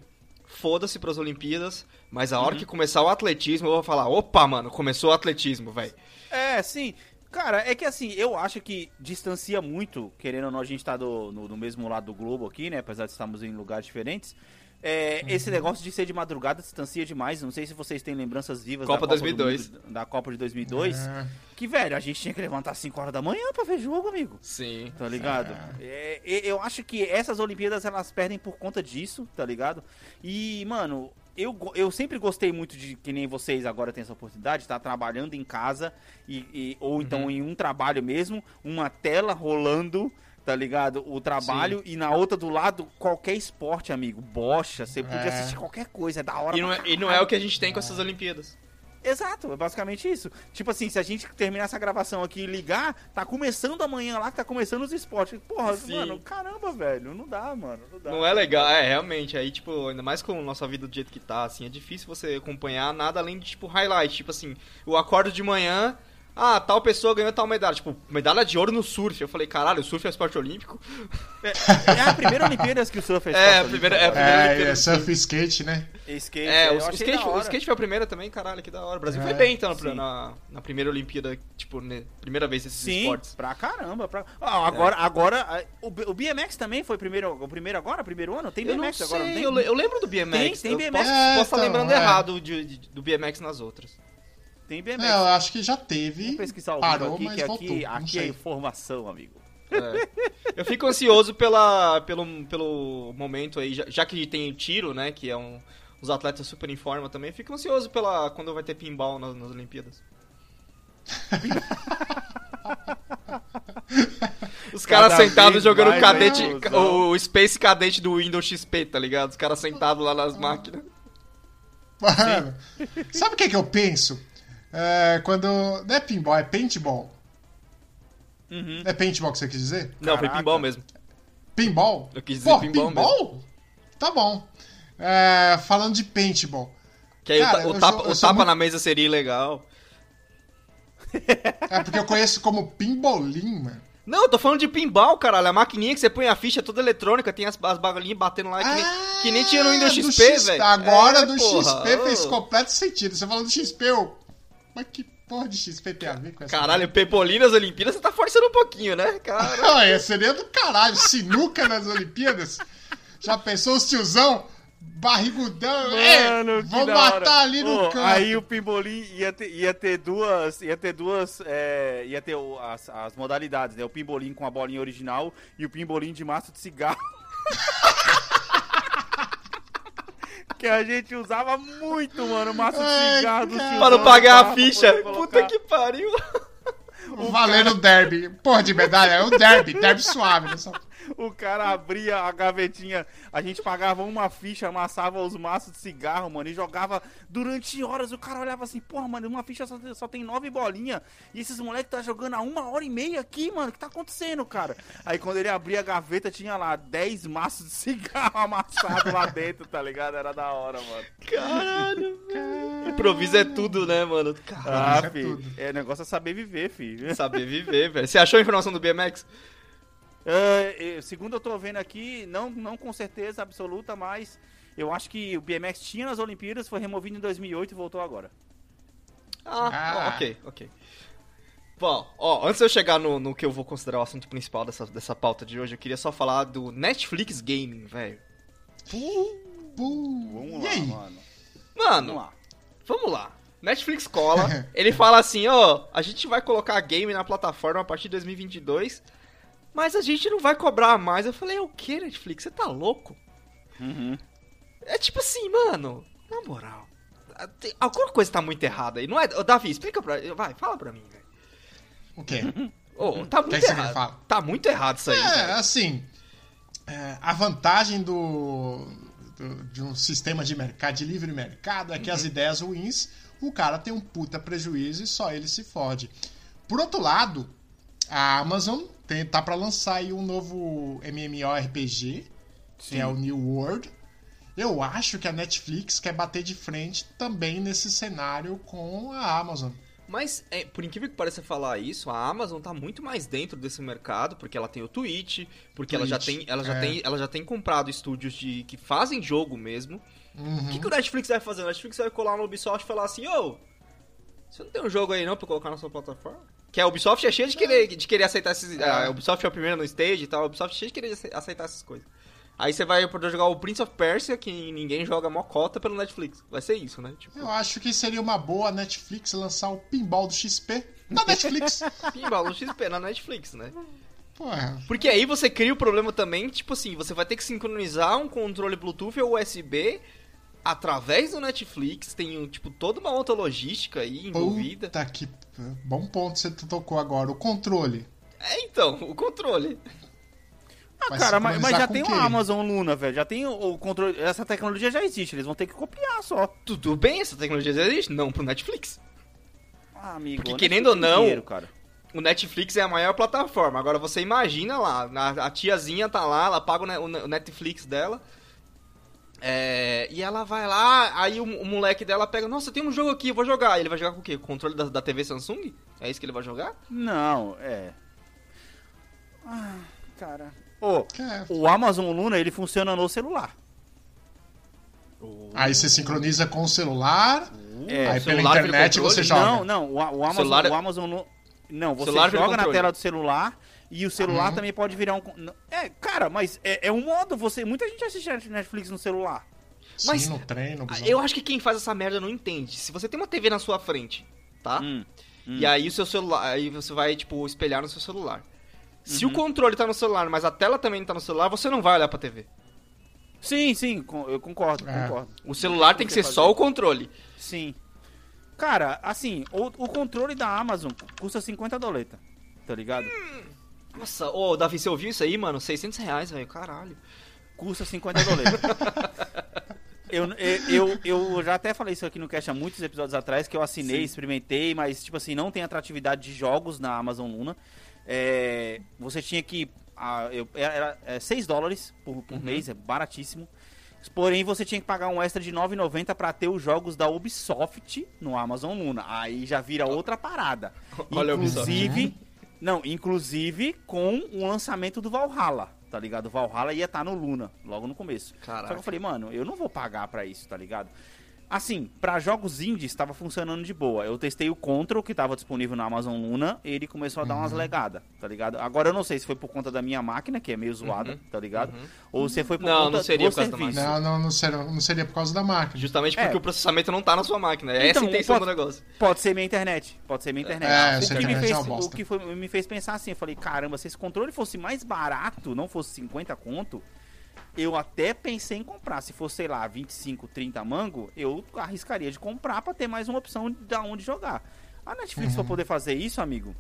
Foda-se pras Olimpíadas, mas a Uhum. hora que começar o atletismo, eu vou falar: opa, mano, começou o atletismo, velho. É, sim. Cara, é que assim, eu acho que distancia muito, querendo ou não, a gente tá do, no, no mesmo lado do globo aqui, né? Apesar de estarmos em lugares diferentes. É, Esse negócio de ser de madrugada distancia demais. Não sei se vocês têm lembranças vivas Copa da, Copa 2002. do Mundo- da Copa de 2002. É. Que, velho, a gente tinha que levantar 5 horas da manhã pra ver jogo, amigo. Sim. Tá ligado? É, e- eu acho que essas Olimpíadas elas perdem por conta disso, tá ligado? E, mano, eu, eu sempre gostei muito de que nem vocês agora têm essa oportunidade, de estar trabalhando em casa, e, e- ou então em um trabalho mesmo, uma tela rolando. Tá ligado? O trabalho e na outra do lado, qualquer esporte, amigo. Bocha, você podia É. assistir qualquer coisa, é da hora E não, é, e não é o que a gente tem com essas Olimpíadas. Exato, é basicamente isso. Tipo assim, se a gente terminar essa gravação aqui e ligar, tá começando amanhã lá, que tá começando os esportes. Porra, Sim. mano, caramba, velho, não dá, mano, não dá. Não é legal, é, realmente. Aí, tipo, ainda mais com a nossa vida do jeito que tá, assim, é difícil você acompanhar nada além de, tipo, highlight. Tipo assim, eu acordo de manhã, ah, tal pessoa ganhou tal medalha. Tipo, medalha de ouro no surf. Eu falei, caralho, o surf é esporte olímpico? É a primeira Olimpíadas que o surf fez. É, a primeira- é a primeira É, Olimpíada é surf e skate, né? Skate, É, eu o, o skate, o skate foi a primeira também, caralho, que da hora. O Brasil É, foi bem, então, sim. na, na primeira Olimpíada, tipo, né, primeira vez esses Sim, esportes. pra caramba. Pra... Ah, agora, agora a- o, o BMX também foi primeiro, o primeiro agora, primeiro ano? Tem Eu não BMX sei, agora, não tem? eu, eu lembro do BMX. Tem- tem eu BMX. Posso, É, posso estar então, lembrando é. errado de- de- do BMX nas outras. Tem BMX. É, eu acho que já teve. Vamos pesquisar o parou, aqui, mas que voltou. aqui, é informação, amigo. É. Eu fico ansioso pela, pelo, pelo momento aí, já, já que tem o tiro, né, que é um... Os atletas super em forma também. Fico ansioso pela quando vai ter pinball nas, nas Olimpíadas. Os caras sentados jogando mais, cadete, né, o Space Cadete do Windows XP, tá ligado? Os caras sentados lá nas máquinas. Mano, sabe o que, que eu penso? É, quando. Não é pinball, é paintball. Uhum. É paintball que você quis dizer? Não, foi Caraca. pinball mesmo. Pinball? Eu quis dizer Pô, pinball pinball? Tá bom. É, falando de paintball. Que aí o Cara, ta- o, eu tapa, sou- o tapa muito- na mesa seria legal. É porque eu conheço como pimbolim, mano. Não, eu tô falando de pinball, caralho. A maquininha que você põe a ficha toda eletrônica, tem as, as bagulhinhas batendo lá, que, nem, que nem tinha no Windows Ah, XP, velho. Agora É, do porra, XP fez ô. completo sentido. Você falando do XP, eu. Mas que porra de XP tem a ver com essa? Caralho, Pepolim nas Olimpíadas, você tá forçando um pouquinho, né, cara? É, seria do caralho. Sinuca nas Olimpíadas. Já pensou os tiozão? Barrigudão. é, Mano, vou matar hora. ali no Ô, canto. Aí o Pimbolim ia ter, ia ter duas. Ia ter duas. é, ia ter o- as, as modalidades, né? O Pimbolim com a bolinha original e o Pimbolim de maço de cigarro. que a gente usava muito, mano, maço de cigarro do tiozão Para não pagar a pra ficha. Puta que pariu. Valendo o derby. Porra de medalha, é o derby. Derby suave. Né? O cara abria a gavetinha, a gente pagava uma ficha, amassava os maços de cigarro, mano, e jogava durante horas. O cara olhava assim, porra, mano, uma ficha só, tem- só tem nove bolinhas. E esses moleques tá jogando há uma hora e meia aqui, mano. O que tá acontecendo, cara? Aí quando ele abria a gaveta, tinha lá dez maços de cigarro amassados lá dentro, tá ligado? Era da hora, mano. Caralho, velho. Improviso é tudo, né, mano? Caralho. Ah, isso é filho. tudo. É, negócio é saber viver, filho. Saber viver, velho. Você achou a informação do BMX? É, segundo eu tô vendo aqui, não, não com certeza absoluta, mas eu acho que o BMX tinha nas Olimpíadas, foi removido em 2008 e voltou agora. Ah, Ah. ó, ok, ok. Bom, ó, antes de eu chegar no, no que eu vou considerar o assunto principal dessa, dessa pauta de hoje, eu queria só falar do Netflix Gaming, velho. Puh. Vamos e lá, aí? mano. Mano, Vamos lá. vamos lá. Netflix cola, ele fala assim, ó, a gente vai colocar game na plataforma a partir de 2022, mas a gente não vai cobrar mais. Eu falei, é o que, Netflix? Você tá louco? Uhum. É tipo assim, mano, na moral, tem- alguma coisa tá muito errada aí, não é? Ô, Davi, explica pra... Vai, fala pra mim, velho. O quê? Ô, tá muito que você quer errado. falar? Tá muito errado isso aí, É, velho. assim, é, a vantagem do, do- de um sistema de mercado, de livre mercado, é que Uhum. as ideias ruins, o cara tem um puta prejuízo e só ele se fode. Por outro lado, a Amazon tem, tá para lançar aí um novo MMORPG, que é o New World. Eu acho que a Netflix quer bater de frente também nesse cenário com a Amazon. Mas, é, por incrível que pareça falar isso, a Amazon tá muito mais dentro desse mercado, porque ela tem o Twitch, porque ela já Twitch, tem, ela já é. tem, ela já tem comprado estúdios de que fazem jogo mesmo. O Uhum. que, que o Netflix vai fazer? O Netflix vai colar no Ubisoft e falar assim, ô, você não tem um jogo aí não pra colocar na sua plataforma? Que a Ubisoft é cheia de querer, de querer aceitar esses. É. A Ubisoft é a primeira no stage e tal, a Ubisoft é cheia de querer ace- aceitar essas coisas. Aí você vai poder jogar o Prince of Persia, que ninguém joga mocota pelo Netflix. Vai ser isso, né? Tipo, Eu acho que seria uma boa a Netflix lançar o pinball do XP na Netflix. pinball no XP na Netflix, né? Porra. Porque aí você cria o problema também, tipo assim, você vai ter que sincronizar um controle Bluetooth ou USB através do Netflix, tem tipo toda uma outra logística aí envolvida. Puta que. Bom ponto você tocou agora. O controle. É então, o controle. Ah, Vai cara, mas, mas já tem o? Amazon Luna, velho. Já tem o, controle. Essa tecnologia já existe, eles vão ter que copiar só. Tudo bem, essa tecnologia já existe? Não pro Netflix. Ah, amigo. Porque querendo que ou não, dinheiro, cara? O Netflix é a maior plataforma. Agora você imagina lá, a, a tiazinha tá lá, ela paga o Netflix dela. É, e ela vai lá, aí o, o moleque dela pega, nossa, tem um jogo aqui, eu vou jogar. Ele vai jogar com o quê? O controle da, da TV Samsung? É isso que ele vai jogar? Não, é. Ah, cara. Ô, é- o Amazon Luna, ele funciona no celular. Aí você sincroniza com o celular. É, aí pela celular vira internet você joga. Não, não, o, o Amazon, Celular é- o Amazon Lu- Não, você joga na tela do celular e o celular Uhum. também pode virar um. É, cara, mas é, é um modo, você. Muita gente assiste Netflix no celular. Sim, Mas- no trem, no busão. Eu acho que quem faz essa merda não entende. Se você tem uma TV na sua frente, tá? Hum, hum. E aí o seu celular, aí você vai, tipo, espelhar no seu celular. Se Uhum. o controle tá no celular, mas a tela também tá no celular, você não vai olhar pra TV. Sim, sim, eu concordo, É. concordo. O celular tem que ser Você só fazer. o controle. Sim. Cara, assim, o, o controle da Amazon custa 50 doleta, tá ligado? Nossa, ô, Davi, você ouviu isso aí, mano? 600 reais, velho, caralho. Custa 50 doleta. eu, eu, eu, já até falei isso aqui no cast há muitos episódios atrás, que eu assinei, Sim. experimentei, mas, tipo assim, não tem atratividade de jogos na Amazon Luna. É, você tinha que... ah, eu, era, era 6 dólares por, por Uhum. mês, é baratíssimo. Porém, você tinha que pagar um extra de 9,90 pra ter os jogos da Ubisoft no Amazon Luna. Aí já vira outra parada. Olha. Inclusive, Não, inclusive com o lançamento do Valhalla, tá ligado? O Valhalla ia estar no Luna, logo no começo. Caraca. Só que eu falei, mano, eu não vou pagar pra isso, tá ligado? Assim, pra jogos indies estava funcionando de boa. Eu testei o Control, que tava disponível na Amazon Luna, e ele começou a dar Uhum. umas legadas, tá ligado? Agora eu não sei se foi por conta da minha máquina, que é meio zoada, tá ligado? Ou se foi por Uhum. Não, conta não seria do por causa da serviço. Não, não, não, seria, não seria por causa da máquina. Justamente porque É. o processamento não tá na sua máquina. É Então, essa a intenção pode- do negócio. Pode ser minha internet. Pode ser minha internet. É, o, que me fez, é bosta. o que foi- me fez pensar assim, eu falei, caramba, se esse controle fosse mais barato, não fosse 50 conto, eu até pensei em comprar. Se fosse, sei lá, 25, 30 mango, eu arriscaria de comprar pra ter mais uma opção de onde jogar. A Netflix pra poder fazer isso, amigo,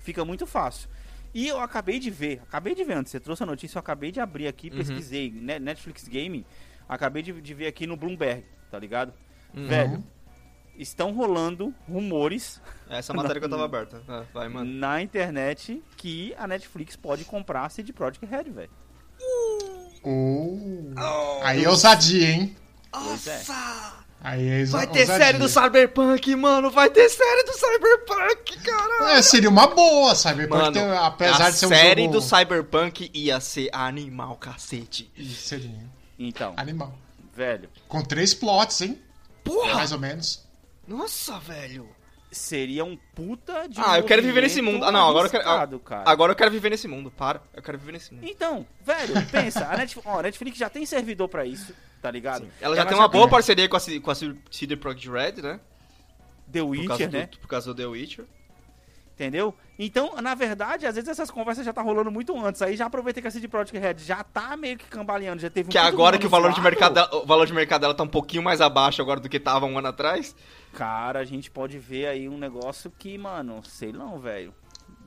fica muito fácil. E eu acabei de ver, acabei de ver antes, você trouxe a notícia, eu acabei de abrir aqui, pesquisei, né, Netflix Gaming, acabei de, de ver aqui no Bloomberg, tá ligado? Uhum. Velho, estão rolando rumores Essa matéria que eu tava aberta. Ah, vai, mano. na internet que a Netflix pode comprar a CD Projekt Red, velho. Oh. Aí é ousadia, hein? É. Aí é Vai ter ousadia. série do Cyberpunk, mano. Vai ter série do Cyberpunk, caralho. É, seria uma boa, Cyberpunk, Mano, tem- apesar a de ser um série jogo... do Cyberpunk ia ser animal, cacete. Seria Então, animal. velho, Com três plots, hein? Porra! Mais ou menos. Nossa, velho. Seria um puta de Ah, eu quero viver nesse mundo. Ah, não, agora eu quero. arriscado, cara. Agora eu quero viver nesse mundo. Para. Eu quero viver nesse mundo. Então, velho, pensa, a Netflix, ó, a Netflix já tem servidor pra isso, tá ligado? Ela já tem uma tem boa parceria com a, com a CD Projekt Red, né? The Por Witcher, do, né? por causa do The Witcher. Entendeu? Então, na verdade, às vezes essas conversas já tá rolando muito antes. Aí já aproveitei que a CD Projekt Red já tá meio que cambaleando, já teve um Que agora que o valor, de mercado, dela- o valor de mercado dela tá um pouquinho mais abaixo agora do que tava um ano atrás. Cara, a gente pode ver aí um negócio que, mano, sei não, velho.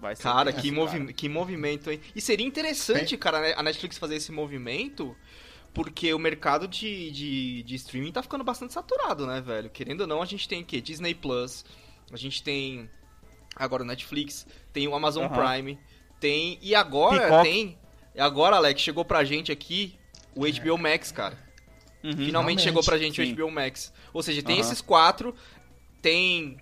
Vai ser Cara, que, cara. movi que movimento, hein? E seria interessante, cara, né, a Netflix fazer esse movimento, porque o mercado de, de, de streaming tá ficando bastante saturado, né, velho? Querendo ou não, a gente tem o quê? Disney Plus, a gente tem agora o Netflix, tem o Amazon Aham. Prime, tem. E agora Peacock. tem. E agora, Alex, chegou pra gente aqui o HBO Max, cara. Uhum. Finalmente realmente, chegou pra gente sim. o HBO Max. Ou seja, tem Aham. esses quatro, tem.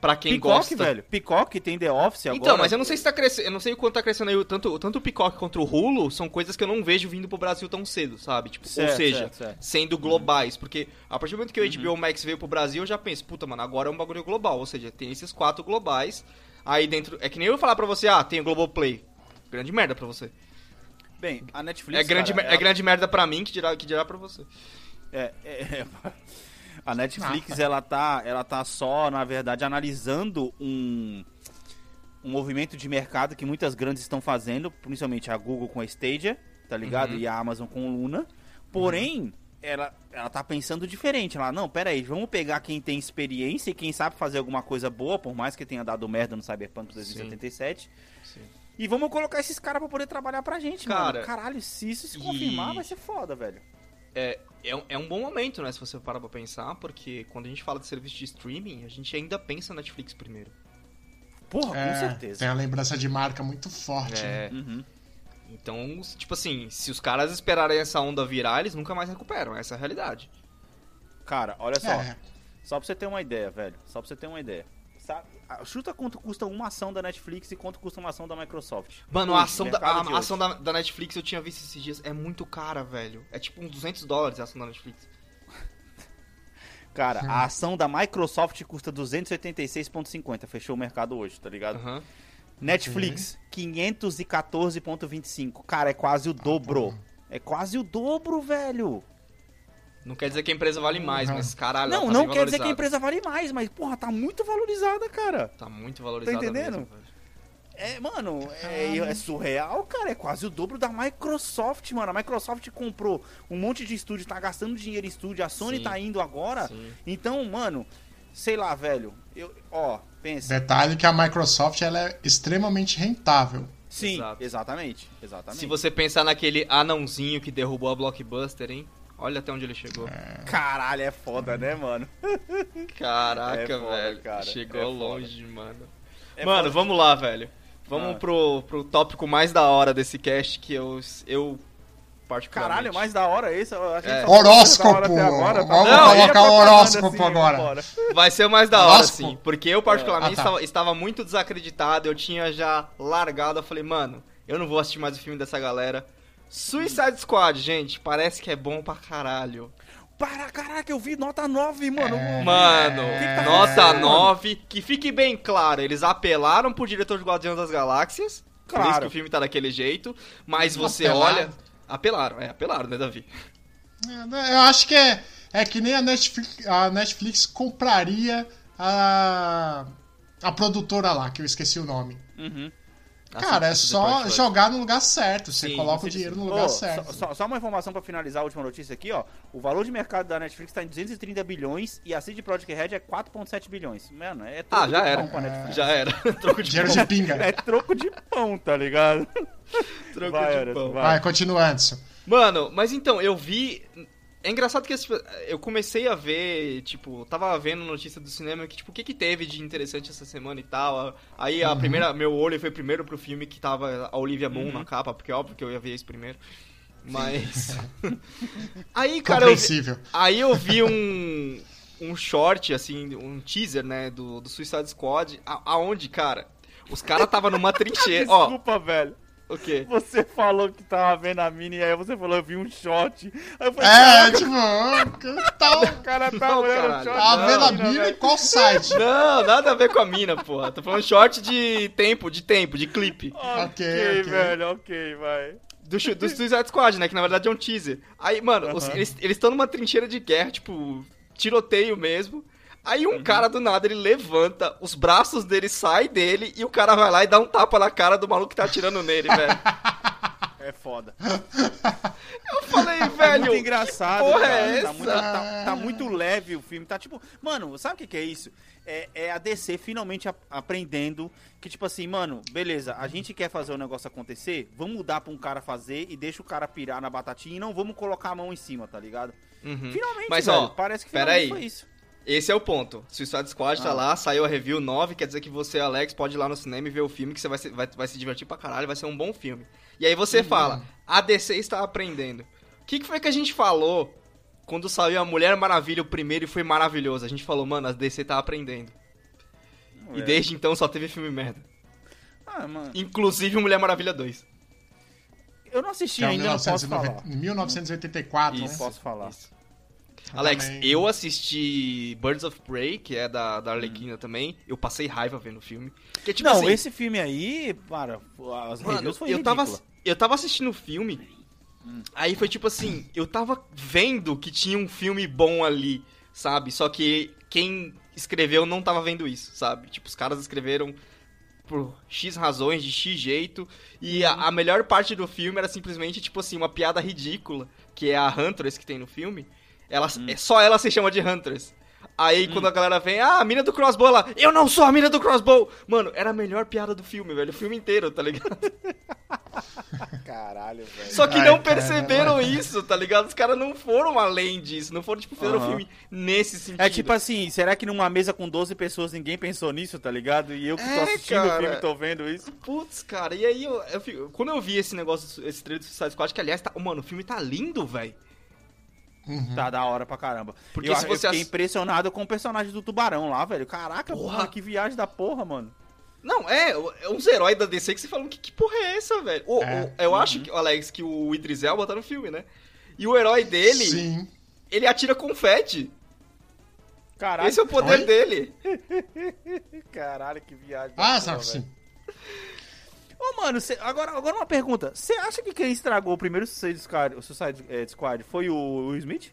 Pra quem Peacock, gosta. velho. Peacock tem The Office agora. Então, mas eu não sei se tá crescendo. Eu não sei o quanto tá crescendo aí. Tanto, tanto o Peacock quanto o Hulu são coisas que eu não vejo vindo pro Brasil tão cedo, sabe? Tipo, Certo, ou seja, certo, certo. sendo globais. Porque a partir do momento que o Uhum. HBO Max veio pro Brasil, eu já penso, puta, mano, agora é um bagulho global. Ou seja, tem esses quatro globais. Aí dentro. É que nem eu falar pra você, ah, tem o Globoplay. Grande merda pra você. Bem, a Netflix. É grande, cara, mer- é grande merda pra mim que dirá, que dirá pra você. É, é, é. A Netflix, ela tá, ela tá só, na verdade, analisando um, um movimento de mercado que muitas grandes estão fazendo, principalmente a Google com a Stadia, tá ligado? Uhum. E a Amazon com o Luna. Porém, ela, ela tá pensando diferente. Ela, não, pera aí, vamos pegar quem tem experiência e quem sabe fazer alguma coisa boa, por mais que tenha dado merda no Cyberpunk 2077. Sim. E vamos colocar esses caras pra poder trabalhar pra gente, Cara, mano. Caralho, se isso se e- confirmar, vai ser foda, velho. É, é, um- é um bom momento, né, se você parar pra pensar, porque quando a gente fala de serviço de streaming, a gente ainda pensa na Netflix primeiro. Porra, com É, certeza. Tem a lembrança de marca muito forte. né? É, Uhum. Então, tipo assim, se os caras esperarem essa onda virar, eles nunca mais recuperam. Essa é a realidade. Cara, olha só. É. Só pra você ter uma ideia, velho. Só pra você ter uma ideia. Sabe, ah, chuta quanto custa uma ação da Netflix e quanto custa uma ação da Microsoft. Mano, Hoje, a ação, da, a, a ação da, da Netflix eu tinha visto esses dias. É muito cara, velho. É tipo uns 200 dólares a ação da Netflix. Cara, a ação da Microsoft custa 286,50. Fechou o mercado hoje, tá ligado? Aham. Netflix, 514,25. Cara, é quase o dobro. porra. É quase o dobro, velho. Não quer dizer que a empresa vale mais, Uhum. mas caralho, não, ela tá não bem quer dizer que a empresa vale mais, mas, porra, tá muito valorizada, cara. Tá muito valorizada Tá entendendo? mesmo. É, mano, é, é surreal, cara. É quase o dobro da Microsoft, mano. A Microsoft comprou um monte de estúdio, tá gastando dinheiro em estúdio. A Sony Sim. tá indo agora. Sim. Então, mano, sei lá, velho. Eu, ó, pensa. Detalhe que a Microsoft ela é extremamente rentável. Sim, Exato. exatamente. Exatamente. Se você pensar naquele anãozinho que derrubou a Blockbuster, hein? Olha até onde ele chegou. Caralho, é foda, né, mano? Caraca, É foda, velho. cara. Chegou É foda. longe, mano. É mano, foda. vamos lá, velho. Vamos Ah. pro, pro tópico mais da hora desse cast que eu, eu particularmente. Caralho, mais da hora esse. É. Horóscopo. da hora até agora, tá? Vamos Não, colocar o horóscopo assim, agora. Vai ser mais da hora, sim. Porque eu, particularmente, Ah, tá. estava, estava muito desacreditado. Eu tinha já largado. Eu falei, mano, eu não vou assistir mais o filme dessa galera. Suicide Squad, gente, parece que é bom pra caralho. Para, caraca, eu vi nota 9, mano. É. Mano, Que que tá nota acontecendo, 9. Que fique bem claro, eles apelaram pro diretor de Guardiões das Galáxias. Por isso Claro. que o filme tá daquele jeito. Mas você Apelaram. olha. Apelaram, é, apelaram, né, Davi? É, Eu acho que é, é que nem a Netflix, a Netflix compraria a, a produtora lá, que eu esqueci o nome. Uhum. Cara, é só jogar no lugar certo. Você Sim, coloca o dinheiro sim. no lugar só, certo. só- só uma informação pra finalizar a última notícia aqui, ó. O valor de mercado da Netflix tá em 230 bilhões e a CD Projekt Red é 4,7 bilhões. Mano, é troco Ah, já de era. pão pra Netflix. Já era. Troco de Dinheiro pão. de pinga. É troco de pão, tá ligado? Troco Vai, de pão. vai. Vai, continua, Anderson. Mano, mas então, eu vi. É engraçado que esse- eu comecei a ver, tipo, tava vendo notícia do cinema que, tipo, o que que teve de interessante essa semana e tal. Aí a primeira, meu olho foi primeiro pro filme que tava a Olivia Moon na capa, porque é óbvio que eu ia ver isso primeiro. Mas. aí, cara, eu vi, aí eu vi um. Um short, assim, um teaser, né, do, do Suicide Squad, a- aonde, cara, os caras tava numa trincheira. Ó, Desculpa, velho. O quê? Você falou que tava vendo a mini e aí você falou, eu vi um shot. Aí eu falei, É, tipo, tá, o cara tá Não, olhando caralho. shot. tá da vendo a mina, mina velho. qual site? Não, nada a ver com a mina, porra. Tô falando short de tempo, de tempo, de clipe. Ok, Ok, ok. velho, ok, vai. Do, do Suicide Squad, né? Que na verdade é um teaser. Aí, mano, os- eles estão numa trincheira de guerra, tipo, tiroteio mesmo. Aí um cara do nada, ele levanta, os braços dele saem dele e o cara vai lá e dá um tapa na cara do maluco que tá atirando nele, velho. É foda. Eu falei, É velho. muito engraçado, porra cara. é Tá essa? muito, tá- tá muito leve o filme. Tá tipo. Mano, sabe o que, que é isso? É, é a DC finalmente aprendendo que, tipo assim, mano, beleza, a gente quer fazer o negócio acontecer, vamos mudar pra um cara fazer e deixa o cara pirar na batatinha e não vamos colocar a mão em cima, tá ligado? Uhum. Finalmente, Mas, velho, ó, parece que finalmente aí. foi isso. Esse é o ponto. Suicide Squad tá Ah. lá, saiu a review 9, quer dizer que você, Alex, pode ir lá no cinema e ver o filme, que você vai se, vai, vai se divertir pra caralho, vai ser um bom filme. E aí você fala, a DC está aprendendo. O que, que foi que a gente falou quando saiu a Mulher Maravilha o primeiro e foi maravilhoso? A gente falou, mano, a DC tá aprendendo. E É. desde então só teve filme merda. Ah, mano, Inclusive o Mulher Maravilha 2. eu não assisti é o ainda, não posso 1990 falar. 1984, Não né? posso falar. Isso. Alex, também. eu assisti Birds of Prey, que é da, da Arlequina também. Eu passei raiva vendo o filme. Que, tipo não, assim, esse filme aí, para, as Mano, reviews foi eu tava, ridícula. eu tava assistindo o filme, Hum. aí foi tipo assim, eu tava vendo que tinha um filme bom ali, sabe? Só que quem escreveu não tava vendo isso, sabe? Tipo, os caras escreveram por X razões, de X jeito, e a, a melhor parte do filme era simplesmente, tipo assim, uma piada ridícula, que é a Huntress que tem no filme. Ela, é, só ela se chama de Huntress. Aí quando a galera vem, ah, a mina do crossbow, ela, eu não sou a mina do crossbow! Mano, era a melhor piada do filme, velho, o filme inteiro, tá ligado? Caralho, velho. Só que Ai, não perceberam isso, tá ligado? Os caras não foram além disso, não foram, tipo, fizeram o Aham. filme nesse sentido. É tipo assim, será que numa mesa com 12 pessoas ninguém pensou nisso, tá ligado? E eu que tô É, assistindo cara. o filme tô vendo isso. Putz, cara, e aí eu, eu fico- quando eu vi esse negócio, esse trailer do Suicide Squad, que aliás, tá, mano, o filme tá lindo, velho. Uhum. Tá da hora pra caramba. Porque eu, se eu você fiquei ass- impressionado com o personagem do tubarão lá, velho. Caraca, Porra. porra, que viagem da porra, mano. Não, é, é uns heróis da DC que você fala, que, que porra é essa, velho? O- É. o- eu acho, que, Alex, que o Idris Elba tá no filme, né? E o herói dele, Sim. ele atira confete. Caralho, Esse é o poder Oi? dele. caralho, que viagem Ah, porra, sim. Mano, cê- agora, agora uma pergunta. Você acha que quem estragou o primeiro Suicide Squad, o Suicide eh, Squad foi o Will Smith?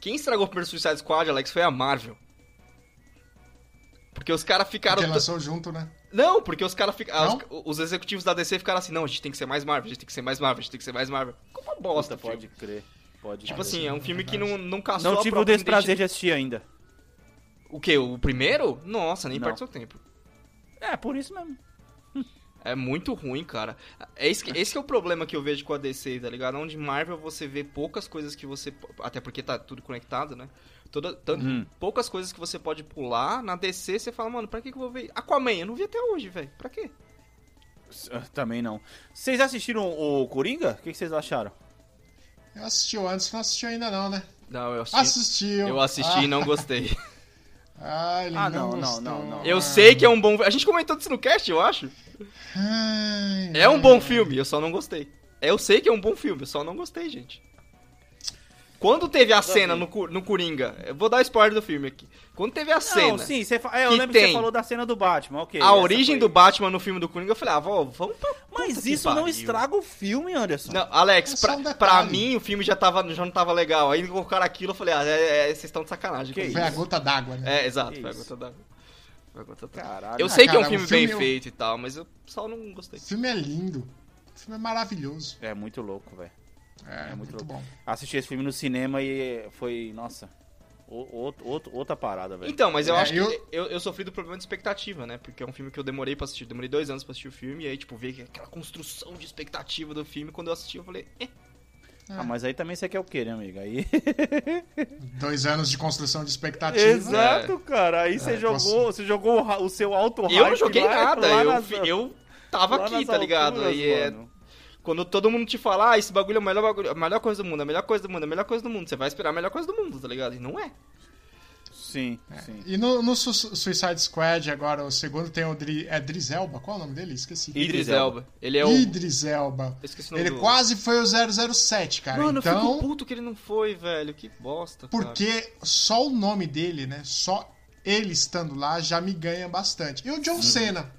Quem estragou o primeiro Suicide Squad, Alex, foi a Marvel. Porque os caras ficaram... Porque lançou junto, né? Não, porque os caras ficaram. Não? Os, os executivos da DC ficaram assim, não, a gente tem que ser mais Marvel, a gente tem que ser mais Marvel, a gente tem que ser mais Marvel. Como uma bosta, Puta, pode crer. Pode Tipo crer. assim, é um filme que não, não caçou Não a tive o desprazer de assistir ainda. O quê? O primeiro? Nossa, nem Não. perde seu tempo. É, por isso mesmo. É muito ruim, cara. É esse, que- esse que é o problema que eu vejo com a DC, tá ligado? Onde Marvel você vê poucas coisas que você. Até porque tá tudo conectado, né? Toda, tanto, Uhum. Poucas coisas que você pode pular. Na DC você fala, mano, pra que, que eu vou ver? Aquaman, eu não vi até hoje, velho. Pra quê? Ah, Também não. Vocês assistiram o Coringa? O que vocês acharam? Eu assisti antes, não assistiu ainda não, né? Não, eu assisti. Assistiu. Eu assisti ah, e não gostei. Ah, ele Ah, não, não, não, não, não. Eu sei que é um bom. A gente comentou disso no cast, eu acho. Ai, É um bom filme, eu só não gostei. Eu sei que é um bom filme, eu só não gostei, gente. Quando teve a cena no, no Coringa, eu vou dar spoiler do filme aqui. Quando teve a cena, Não, sim, você fa... é, eu que lembro que tem você falou da cena do Batman, ok. a origem foi- do Batman no filme do Coringa, eu falei, ah, vó, vamos pra. Mas puta que isso não estraga o filme, Anderson. Não, Alex, É pra, um pra mim o filme já, tava, já não tava legal. Aí colocaram aquilo, eu falei, ah, é, é, vocês estão de sacanagem. Que Foi isso. a gota d'água, né? É, exato, Que foi a isso. gota d'água. Foi a gota d'água. Caralho. Eu Ah, sei que é um cara, filme, filme bem eu- feito e tal, mas eu só não gostei. O filme é lindo. O filme é maravilhoso. É muito louco, velho. É, muito muito, louco. bom. Assisti esse filme no cinema e foi, nossa, outro- outro- outra parada, velho. Então, mas eu É, acho eu- que eu, eu sofri do problema de expectativa, né? Porque é um filme que eu demorei pra assistir. Demorei dois anos pra assistir o filme. E aí, tipo, ver aquela construção de expectativa do filme. Quando eu assisti, eu falei, eh. Ah, mas aí também você quer o quê, né, amigo? Aí... Dois anos de construção de expectativa. Exato, cara. Aí você É, jogou, posso- você jogou o seu alto hype Eu não joguei nada. Eu, nas- eu tava lá aqui, tá ligado? alturas, e é. Quando todo mundo te fala, ah, esse bagulho é o melhor, bagulho, a melhor coisa do mundo, a melhor coisa do mundo, a melhor coisa do mundo. Você vai esperar a melhor coisa do mundo, tá ligado? E não é. Sim, sim. E no, no Su- Suicide Squad, agora, o segundo tem o Dri, é Dries Elba. Qual é o nome dele? Esqueci. Idris Elba. Ele é o. Idris Elba. Eu esqueci o nome Ele do- quase foi o 007, cara. Mano, eu fico então, puto que ele não foi, velho. Que bosta. cara. porque só o nome dele, né? Só ele estando lá já me ganha bastante. E o John Cena.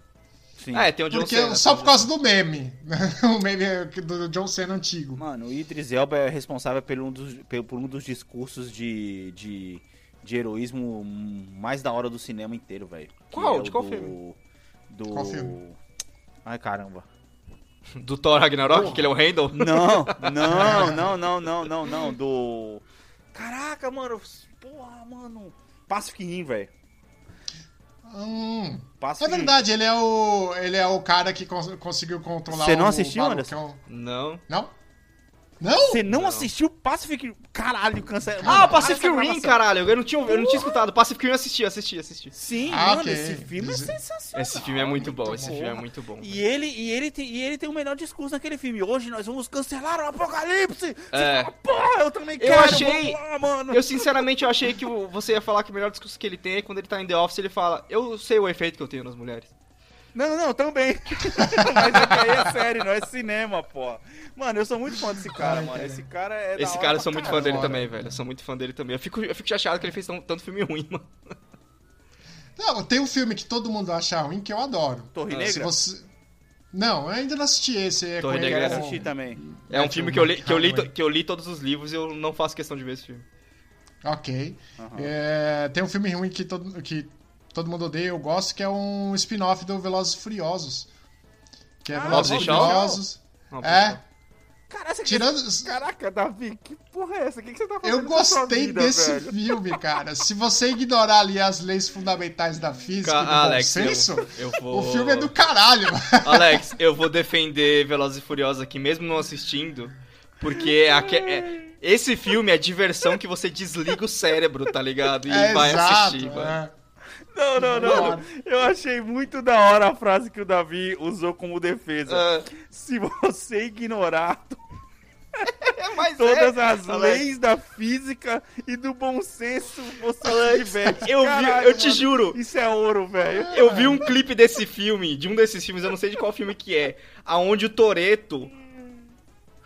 Sim. Ah, é, tem o John Porque Cena. só por causa do meme. o meme do John Cena antigo. Mano, o Idris Elba é responsável por um dos, por um dos discursos de, de, de heroísmo mais da hora do cinema inteiro, velho. Qual? é De qual do- filme? Do... Qual filme? Ai, caramba. Do Thor Ragnarok, que ele é o Randall. Não, não, não, não, não, não, não. Do. Caraca, mano. Porra, mano. Pacific Rim, velho. Hum. Pacific É verdade, ele é o, ele é o cara que cons- conseguiu controlar Você não o assistiu, malucão. Não. Não? Não? Você não, Não. assistiu Pacific Rim? Caralho, cancela. Ah, Pacific Rim, caralho. Eu não tinha, eu não tinha escutado. Pacific Rim eu assisti, assisti, assisti. Sim, Ah, mano, ok. esse filme é sensacional. Esse filme é muito bom, muito esse bom. filme é muito bom. E ele, e, ele tem, e ele tem o melhor discurso naquele filme. Hoje nós vamos cancelar o apocalipse. É. fala, Porra, eu também Eu quero. achei- vamos lá, mano. Eu sinceramente eu achei que você ia falar que o melhor discurso que ele tem é quando ele tá em The Office ele fala, eu sei o efeito que eu tenho nas mulheres. Não, não, também. Mas é que aí é sério, não é cinema, pô. Mano, eu sou muito fã desse cara, Ai, mano. cara. Esse cara é. da Esse hora cara eu sou muito fã caralho. dele hora. também, velho. Eu sou muito fã dele também. Eu fico, eu fico chateado que ele fez tão- tanto filme ruim, mano. Não, tem um filme que todo mundo acha ruim que eu adoro. Torre Ah, Se Negra? você... Não, eu ainda não assisti esse. É Torre Negra Eu eu com- assisti também. É um Matthew filme que eu, li, que, eu li, que eu li todos os livros e eu não faço questão de ver esse filme. Ok. Aham. É, tem um filme ruim que todo, que todo mundo odeia, eu gosto, que é um spin-off do Velozes e Furiosos. Que é Ah, Velozes e? Furiosos. Não, É, Caraca, tirando... Caraca, Davi, que porra é essa? O que, que você tá fazendo Eu gostei vida, desse velho? filme, cara. Se você ignorar ali as leis fundamentais da física Ca- e do Alex, bom senso, eu, eu vou... o filme é do caralho. Alex, eu vou defender Velozes e Furiosos aqui, mesmo não assistindo, porque aque- é- esse filme é diversão que você desliga o cérebro, tá ligado? E É vai exato. assistir, é. Não, não, não, Mano. não. Eu achei muito da hora a frase que o Davi usou como defesa. Ah, Se você ignorar é, mas todas é, as Alex. leis da física e do bom senso, você se diverte. Eu vi, Caralho, eu te mano. juro, Isso é ouro, velho. Eu vi um clipe desse filme, de um desses filmes, eu não sei de qual filme que é, aonde o Toreto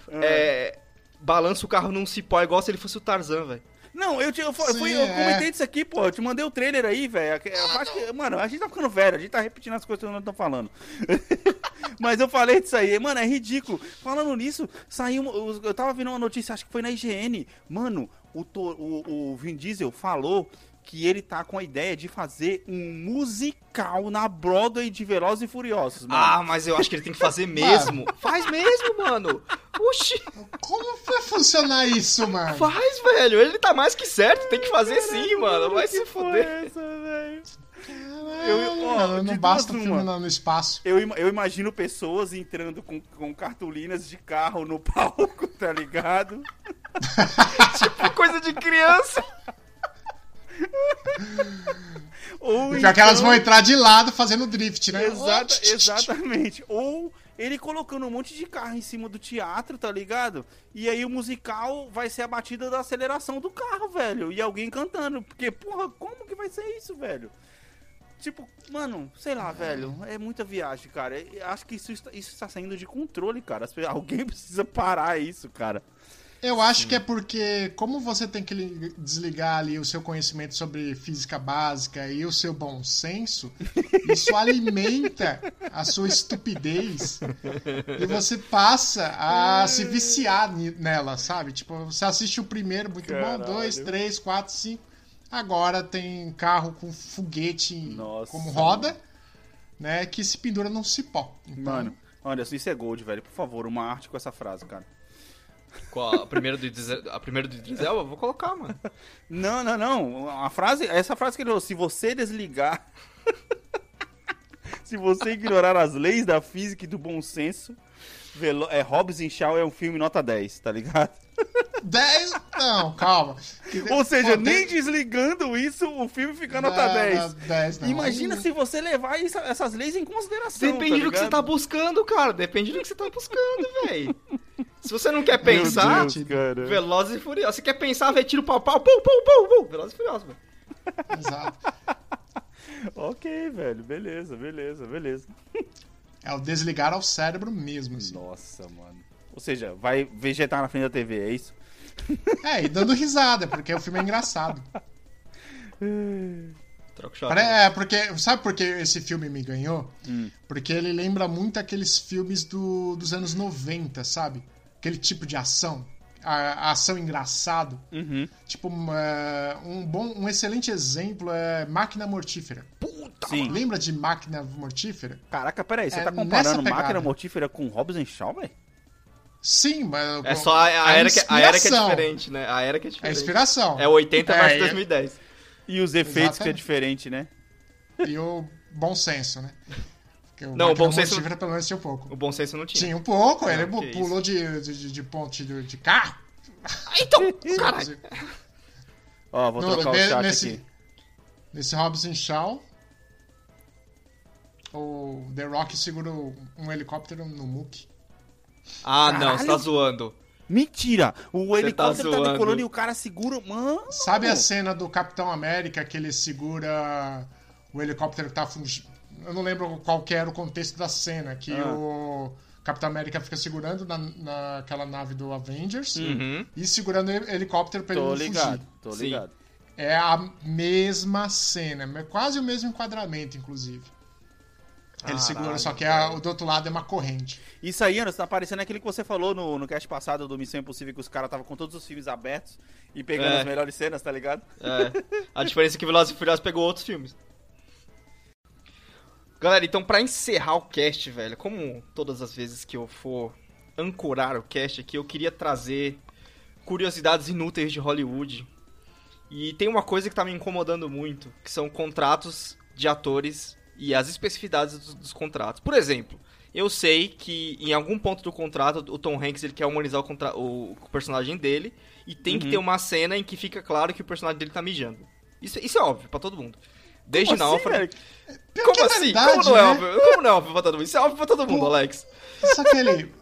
é, balança o carro num cipó igual se ele fosse o Tarzan, velho. Não, eu, te, eu, fui- Sim, fui- eu é. comentei disso aqui, pô. Eu te mandei o trailer aí, velho. Eu acho que, mano, a gente tá ficando velho, a gente tá repetindo as coisas que eu não tô falando. Mas eu falei disso aí, mano, é ridículo. Falando nisso, saiu. Eu tava vendo uma notícia, acho que foi na IGN. Mano, o, o, o Vin Diesel falou que ele tá com a ideia de fazer um musical na Broadway de Velozes e Furiosos, mano. Ah, mas eu acho que ele tem que fazer mesmo. Faz mesmo, mano. Oxi, Como vai funcionar isso, mano? faz, velho. Ele tá mais que certo, tem que fazer sim, mano. Vai Que se fuder. é essa, velho? Eu, Eu- ó, de não duas basta uma. filme no, espaço. Eu, eu imagino pessoas entrando com, com cartolinas de carro no palco, tá ligado? Tipo coisa de criança. Ou Pior que elas então- vão entrar de lado fazendo drift, né? Exata, exatamente. Ou ele colocando um monte de carro em cima do teatro, tá ligado? E aí o musical vai ser a batida da aceleração do carro, velho. E alguém cantando. Porque, porra, como que vai ser isso, velho? Tipo, mano, sei lá, velho. É muita viagem, cara. Eu acho que isso está, isso está saindo de controle, cara. Alguém precisa parar isso, cara. Eu acho que é porque, como você tem que li- desligar ali o seu conhecimento sobre física básica e o seu bom senso, isso alimenta a sua estupidez e você passa a se viciar nela, sabe? Tipo, você assiste o primeiro, muito Caralho. bom, dois, três, quatro, cinco. Agora tem carro com foguete Nossa, como roda, né? Que se pendura num cipó. Então, Mano, olha, isso é gold, velho. Por favor, uma arte com essa frase, cara. Qual a primeira do Idris, a primeira do Idris Elba? Vou colocar, mano. Não, não, não. A frase, essa frase que ele falou, se você desligar, se você ignorar as leis da física e do bom senso, Velo é, Hobbs e Shaw é um filme nota 10, tá ligado? 10? Não, calma. Ou seja, Pô, nem tem- desligando isso, o filme fica nota Não, 10. não, 10 não. Imagina se você levar isso- essas leis em consideração. Depende tá do que você tá buscando, cara. Depende do que você tá buscando, velho. Se você não quer pensar, Deus, cara. Velozes e Furiosos. Se quer pensar, vê tiro pau pau, pum, pum, pum, pum. Velozes e Furiosos, velho. Exato. Ok, velho. Beleza, beleza, beleza. É o desligar ao cérebro mesmo, assim. Nossa, mano. Ou seja, vai vegetar na frente da TV, é isso? É, e dando risada, porque o filme é engraçado. Troca shot. Pare- É, porque. Sabe por que esse filme me ganhou? Hum. Porque ele lembra muito aqueles filmes do, dos anos 90, sabe? Aquele tipo de ação. A, a ação engraçado. Uhum. Tipo, um, é, um bom, um excelente exemplo é Máquina Mortífera. Puta, Sim. Lembra de Máquina Mortífera? Caraca, peraí, você É tá comparando máquina mortífera com Hobbs and Shaw, velho? Sim, mas. É só a, a era que, a era que é diferente, né? A era que é É diferente. inspiração. É 80 versus É, 2010. E os efeitos que é Exatamente. diferente, né? E o bom senso, né? Porque Não, o bom senso- Mortífera, pelo menos tinha um pouco. O bom senso não tinha. Tinha um pouco, Não, ele pulou de, de, de ponte de, de carro. Ah, então, caralho. Ó, vou No- trocar o chat nesse, aqui. Nesse Robson Shaw, o The Rock segura um helicóptero no muque. Ah, não, você tá Caralho. zoando. Mentira! O Você helicóptero tá tá, decolando e o cara segura. Mano! Sabe a cena do Capitão América que ele segura o helicóptero que tá fugindo? Eu não lembro qual que era o contexto da cena, que Ah. o Capitão América fica segurando na, naquela nave do Avengers Uhum. e segurando o helicóptero pra ele Tô não ligado, fugir. tô Sim. ligado. É a mesma cena, é quase o mesmo enquadramento, inclusive. Ele Caralho, segura, só que a- o do outro lado é uma corrente. Isso aí, Anderson, tá parecendo aquilo que você falou no, no cast passado do Missão Impossível, que os caras estavam com todos os filmes abertos e pegando É. as melhores cenas, tá ligado? É. A diferença é que Velozes e Furiosos pegou outros filmes. Galera, então pra encerrar o cast, velho, como todas as vezes que eu for ancorar o cast aqui, eu queria trazer curiosidades inúteis de Hollywood. E tem uma coisa que tá me incomodando muito, que são contratos de atores e as especificidades dos, dos contratos. Por exemplo, eu sei que em algum ponto do contrato o Tom Hanks ele quer humanizar o, o- o personagem dele e tem que Uhum. ter uma cena em que fica claro que o personagem dele tá mijando. Isso, isso é óbvio pra todo mundo. Desde Como assim, Náufrago. velho? Pior Como é assim? verdade, Como não é né? óbvio? Como não é óbvio pra todo mundo? Isso é óbvio pra todo mundo, Pô. Alex. Só que ele.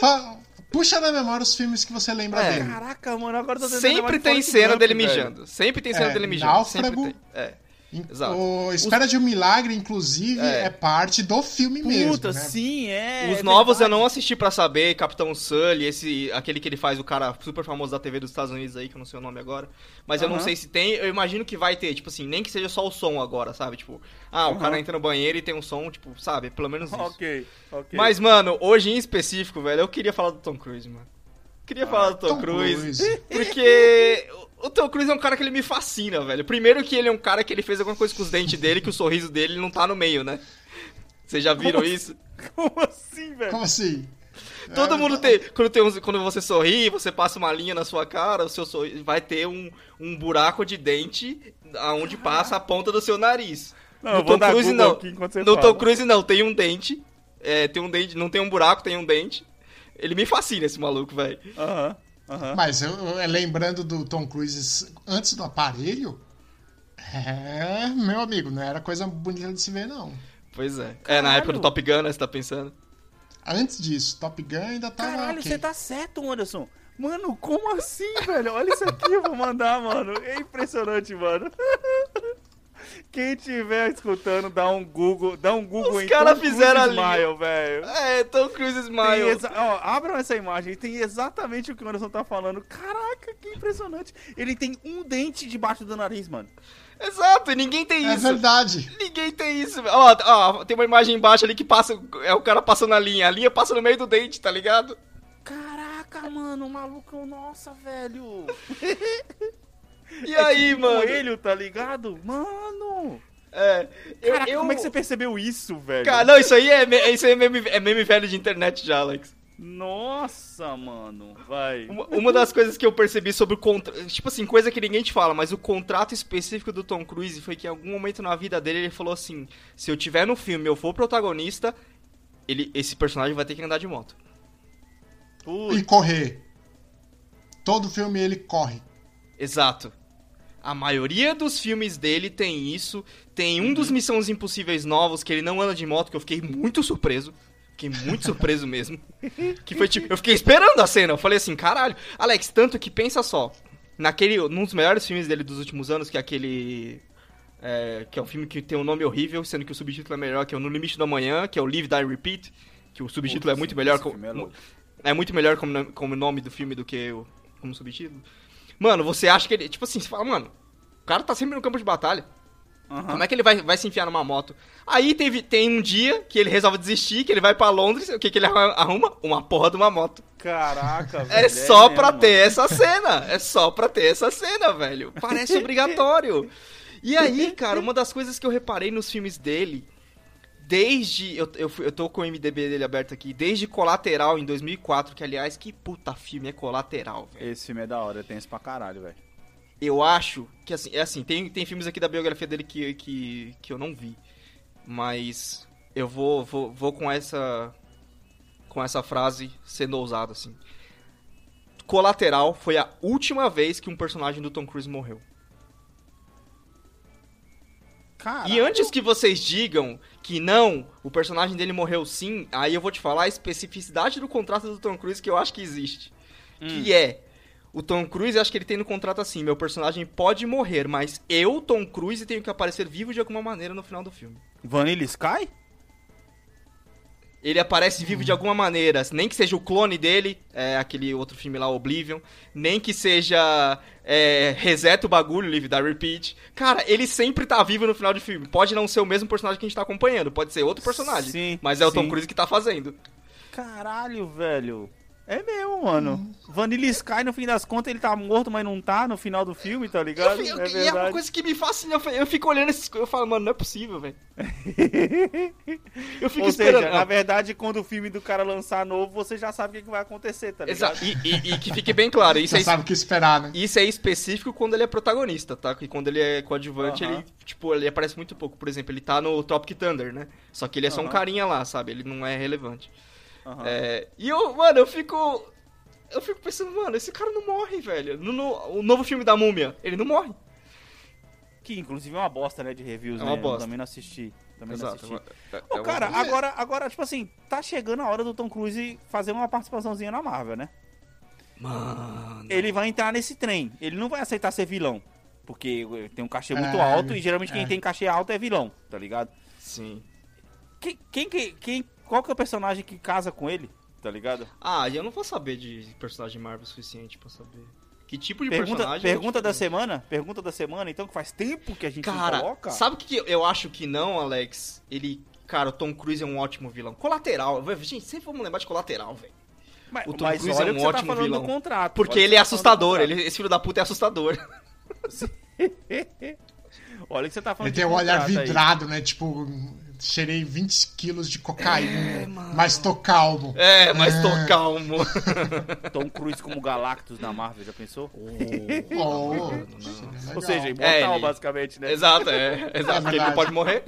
fa- Puxa na memória os filmes que você lembra É. dele. Caraca, mano, agora eu tô tentando Sempre tem cena dele velho. mijando. Sempre tem cena É, dele mijando. Náufrago. Sempre tem. É. Exato. O Espera de um Milagre, inclusive, É. é, parte do filme mesmo. Puta, né? sim, é. Os é novos eu verdade. não assisti pra saber, Capitão Sully, esse, aquele que ele faz o cara super famoso da TV dos Estados Unidos aí, que eu não sei o nome agora. Mas eu não sei se tem, eu imagino que vai ter, tipo assim, nem que seja só o som agora, sabe? Tipo, ah, o Aham. cara entra no banheiro e tem um som, tipo, sabe? Pelo menos isso. Ok, ok. Mas, mano, hoje em específico, velho, eu queria falar do Tom Cruise, mano. Queria Ah, falar do Tom, Tom Cruise, Cruise. Porque o Tom Cruise é um cara que ele me fascina, velho. Primeiro que ele é um cara que ele fez alguma coisa com os dentes dele, que o sorriso dele não tá no meio, né? Vocês já viram Como isso? Como assim, velho? Como assim? Todo É, mundo tem. Quando, tem uns- quando você sorri, você passa uma linha na sua cara, o seu sorri- vai ter um, um buraco de dente aonde passa a ponta do seu nariz. Não, no eu vou Tom Cruise Google não. aqui enquanto você No fala. Tom Cruise não, tem um dente. É, tem um dente, não tem um buraco, tem um dente. Ele me fascina esse maluco, velho. Aham, aham. Mas eu, eu- lembrando do Tom Cruise antes do aparelho, é, meu amigo, não era coisa bonita de se ver, não. Pois é. É, na Caralho. época do Top Gun, né, você tá pensando? antes disso, Top Gun ainda tava. Caralho, ok. você tá certo, Anderson. Mano, como assim, velho? Olha isso aqui, eu vou mandar, mano. É impressionante, mano. Quem estiver escutando, dá um Google, dá um Google Os em cara Tom Cruise fizeram ali. Smile, velho. É, Tom Cruise Smile. exa- ó, abram essa imagem, tem exatamente o que o Anderson tá falando. Caraca, que impressionante. Ele tem um dente debaixo do nariz, mano. Exato, e ninguém tem É isso. verdade. Ninguém tem isso. velho. Ó, ó, tem uma imagem embaixo ali que passa. É o cara passando a linha. A linha passa no meio do dente, tá ligado? Caraca, mano, o maluco, nossa, velho. E aí, tipo mano? Coelho, tá ligado? Mano. É. Eu, Caraca, eu- como é que você percebeu isso, velho? Cara, não, isso aí é, me- isso aí é, meme, é meme velho de internet já, Alex. Nossa, mano, vai. Uma, uma das coisas que eu percebi sobre o contrato. Tipo assim, coisa que ninguém te fala, mas o contrato específico do Tom Cruise foi que em algum momento na vida dele ele falou assim: se eu tiver no filme e eu for protagonista, ele, esse personagem vai ter que andar de moto. Putz, E correr. Todo filme ele corre. Exato. A maioria dos filmes dele tem isso. Tem um dos Missões Impossíveis novos que ele não anda de moto, que eu fiquei muito surpreso. Fiquei muito surpreso mesmo. Que foi tipo, eu fiquei esperando a cena. Eu falei assim, caralho. Alex, tanto que pensa só. Naquele, num dos melhores filmes dele dos últimos anos, que é aquele. é, que é um filme que tem um nome horrível, sendo que o subtítulo é melhor, que é o No Limite da Manhã, que é o Live, Die, Repeat. Que o subtítulo é Putz, muito melhor. co- filme é é muito melhor como, como nome do filme do que o, como subtítulo. Mano, você acha que ele. Tipo assim, você fala, mano, o cara tá sempre no campo de batalha. Aham. Como é que ele vai, vai se enfiar numa moto? Aí teve, tem um dia que ele resolve desistir, que ele vai pra Londres, o que, que ele arruma? Uma porra de uma moto. Caraca, velho. É só mesmo, pra mano. ter essa cena. É só pra ter essa cena, velho. Parece obrigatório. E aí, cara, uma das coisas que eu reparei nos filmes dele, desde. Eu, eu, eu tô com o MDB dele aberto aqui, desde Colateral em 2004, que aliás, que puta filme é Colateral, velho. Esse filme é da hora, tem isso pra caralho, velho. Eu acho que assim, é assim, tem, tem filmes aqui da biografia dele que, que, que eu não vi. Mas eu vou, vou, vou com essa. Com essa frase sendo ousado, assim. Colateral foi a última vez que um personagem do Tom Cruise morreu. Caralho. E antes que vocês digam que não, o personagem dele morreu sim, aí eu vou te falar a especificidade do contrato do Tom Cruise que eu acho que existe. Hum. Que é. O Tom Cruise, acho que ele tem no contrato assim: meu personagem pode morrer, mas eu, Tom Cruise, tenho que aparecer vivo de alguma maneira no final do filme. Vanilla Sky? Ele aparece vivo de alguma maneira, nem que seja o clone dele, é, aquele outro filme lá, Oblivion, nem que seja é, reseta o bagulho, Live da Repeat. Cara, ele sempre tá vivo no final do filme. Pode não ser o mesmo personagem que a gente tá acompanhando, pode ser outro personagem, Sim, mas é o Tom sim. Cruise que tá fazendo. Caralho, velho. É mesmo, mano. Vanilla Sky, no fim das contas, ele tá morto, mas não tá no final do filme, tá Eu ligado? fi- eu- é e é uma verdade. coisa que me fascina, eu, eu fico olhando esses coisas, eu falo, mano, não é possível, velho. Eu fico Ou esperando. seja, na verdade, quando o filme do cara lançar novo, você já sabe o que, que vai acontecer, tá ligado? Exato. E, e- e que fique bem claro, isso Você é, sabe o que esperar, né? isso é específico quando ele é protagonista, tá? Que quando ele é coadjuvante, Aham. ele, tipo, ele aparece muito pouco. Por exemplo, ele tá no Tropic Thunder, né? Só que ele é só um Aham. carinha lá, sabe? Ele não é relevante. Aham. É, e eu, mano, eu fico. Eu fico pensando, mano, esse cara não morre, velho. No, no- o novo filme da Múmia, ele não morre. Que inclusive é uma bosta, né, de reviews, É né? uma Eu bosta. também não assisti. Também não assisti. É- Ô, é cara, uma- agora, agora, tipo assim, tá chegando a hora do Tom Cruise fazer uma participaçãozinha na Marvel, né? Mano. Ele vai entrar nesse trem. Ele não vai aceitar ser vilão. Porque tem um cachê muito É, alto e geralmente quem é. tem cachê alto é vilão, tá ligado? Sim. Quem, quem, que- quem, qual que é o personagem que casa com ele, tá ligado? Ah, e eu não vou saber de personagem Marvel o suficiente pra saber. Que tipo de Pergunta, personagem. pergunta é da semana? Pergunta da semana, então, que faz tempo que a gente não Cara, coloca. sabe o que eu acho que não, Alex? Ele. Cara, o Tom Cruise é um ótimo vilão. Colateral. Gente, sempre vamos lembrar de colateral, velho. Mas, o Tom mas Cruise olha é o um tá ótimo falando vilão. contrato. Porque ele é tá assustador. Ele, esse filho da puta é assustador. Olha o que você tá falando Ele tem um olhar contrato aí. vidrado, né? Tipo, cheirei 20 quilos de cocaína, É, mas tô calmo. É, mas tô calmo. Tom Cruise como Galactus na Marvel, já pensou? Oh, não. seria Ou seja, É, imortal, ele- basicamente, né? Exato, é. Exato, porque ele não pode morrer.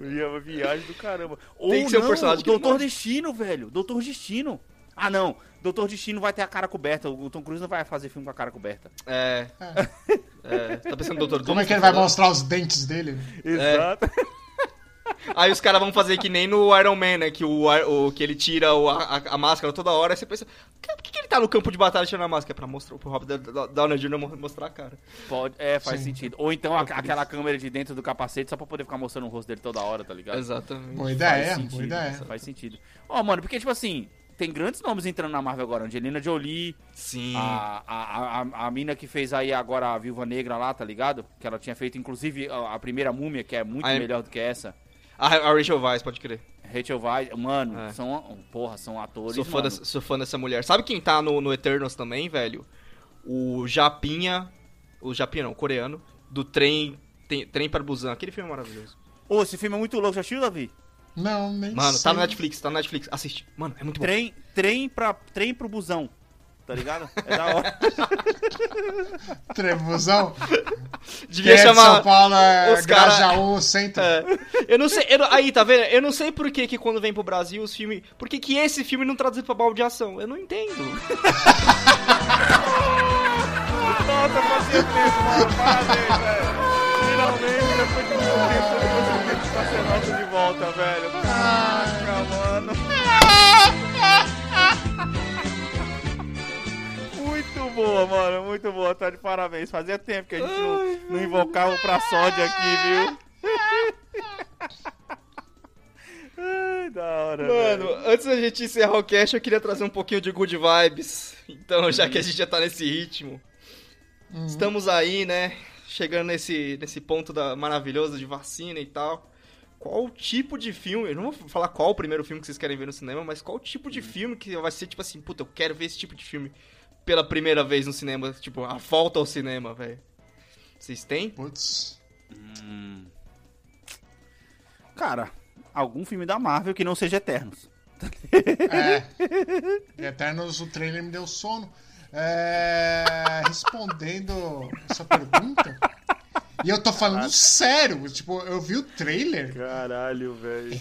É uma viagem do caramba. Ou Tem que ser um não, personagem que Doutor. Destino, velho. Doutor Destino. Ah, não. Doutor Destino vai ter a cara coberta. O Tom Cruise não vai fazer filme com a cara coberta. É. É. Tá pensando no Doutor Como é Doom, que ele vai mostrar os dentes dele? Exato. Aí os caras vão fazer que nem no Iron Man, né? Que, o, o- que ele tira o- a, a- máscara toda hora. Aí você pensa, "Cara, por que, que ele tá no campo de batalha tirando a máscara? É pra mostrar pro Robert Downey Jr. mo- mostrar a cara. Pode, é, faz Sim. sentido. Ou então a- aquela câmera de dentro do capacete só pra poder ficar mostrando o rosto dele toda hora, tá ligado? Exatamente. Boa Faz ideia, sentido, boa ideia. Faz sentido. Ó, mano, porque, tipo assim, tem grandes nomes entrando na Marvel agora. Angelina Jolie, Sim. a, a, a, a mina que fez aí agora a Viúva Negra lá, tá ligado? Que ela tinha feito, inclusive, a, a primeira múmia, que é muito Ah, é- melhor do que essa. A, a Rachel Weisz, pode crer. Rachel Weisz, mano, É. são, porra, são atores, Sou fã, dessa, sou fã dessa mulher. Sabe quem tá no, no Eternals também, velho? O Japinha. O Japinha não, o coreano. Do trem. Tem, trem para Busan. Aquele filme é maravilhoso. Ô, esse filme é muito louco, já assistiu, Davi? Não, nem Mano, sei. tá no Netflix, tá no Netflix. Assiste. Mano, é muito bom. Trem, trem, pra, trem pro busão, tá ligado? É da hora. Trevuzão. Devia Quem é de chamar. São Paulo é os cara- Grajaú, centro. É. Eu não sei. eu não- aí, tá vendo? Eu não sei por que, que quando vem pro Brasil os filmes. Por que, que esse filme não traduz pra baldeação? Eu não entendo. Nossa, fazia tempo, mano. Parabéns, velho. Finalmente, depois de muito tempo, essa nota de volta, velho. Caraca, mano. Muito boa, mano. Muito boa. Tá de parabéns. Fazia tempo que a gente não, não invocava o pra sódio aqui, viu? Ai, da hora, Mano, velho. antes da gente encerrar o cast, eu queria trazer um pouquinho de good vibes. Então, já que a gente já tá nesse ritmo. Uhum. Estamos aí, né? Chegando nesse, nesse ponto da, maravilhoso de vacina e tal. Qual tipo de filme? Eu não vou falar qual o primeiro filme que vocês querem ver no cinema, mas qual tipo de filme que vai ser tipo assim, puta, eu quero ver esse tipo de filme pela primeira vez no cinema, tipo, a volta ao cinema, velho. Vocês têm? Putz. Hum. Cara, algum filme da Marvel que não seja Eternos. É. Eternos, o trailer me deu sono. É, respondendo essa pergunta. E eu tô falando sério. Tipo, eu vi o trailer. Caralho, velho.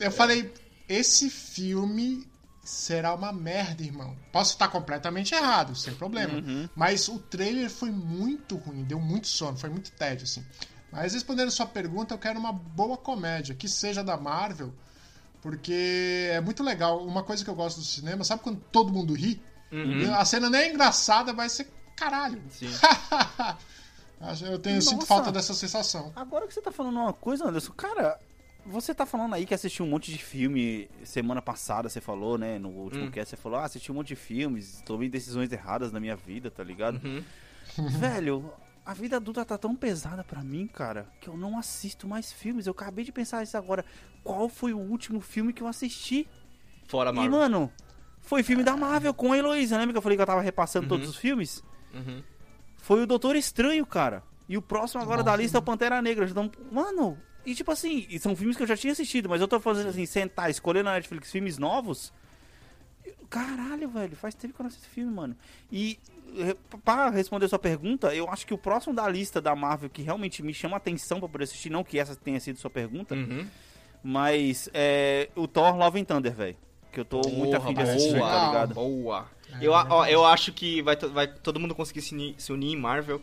Eu falei, esse filme será uma merda, irmão. Posso estar completamente errado, sem problema. Uhum. Mas o trailer foi muito ruim, deu muito sono, foi muito tédio, assim. Mas respondendo a sua pergunta, eu quero uma boa comédia, que seja da Marvel, porque é muito legal. Uma coisa que eu gosto do cinema, sabe quando todo mundo ri? Uhum. A cena nem é engraçada, vai ser caralho. Sim. eu tenho, eu sinto Nossa. falta dessa sensação. Agora que você tá falando uma coisa, Anderson, cara, você tá falando aí que assistiu um monte de filme semana passada, você falou, né? No último Hum. cast, você falou, ah, assisti um monte de filmes, tomei decisões erradas na minha vida, tá ligado? Uhum. Velho, a vida adulta tá tão pesada pra mim, cara, que eu não assisto mais filmes. Eu acabei de pensar isso agora. Qual foi o último filme que eu assisti? Fora E, Marvel. mano, foi filme da Marvel com a Heloísa. Lembra que eu falei que eu tava repassando Uhum. todos os filmes? Uhum. Foi o Doutor Estranho, cara. E o próximo agora Bom da lista é o filme. Pantera Negra. Então, mano, e tipo assim, são filmes que eu já tinha assistido, mas eu tô fazendo assim, sentar, escolher na Netflix filmes novos. Caralho, velho, faz tempo que eu não assisto filme, mano. E para responder sua pergunta, eu acho que o próximo da lista da Marvel que realmente me chama atenção pra poder assistir, não que essa tenha sido sua pergunta, Uhum. mas é o Thor Love and Thunder, velho. Que eu tô muito afim de assistir, boa, tá ligado? Boa. É, eu, ó, eu acho que vai, vai todo mundo conseguir se unir, se unir em Marvel,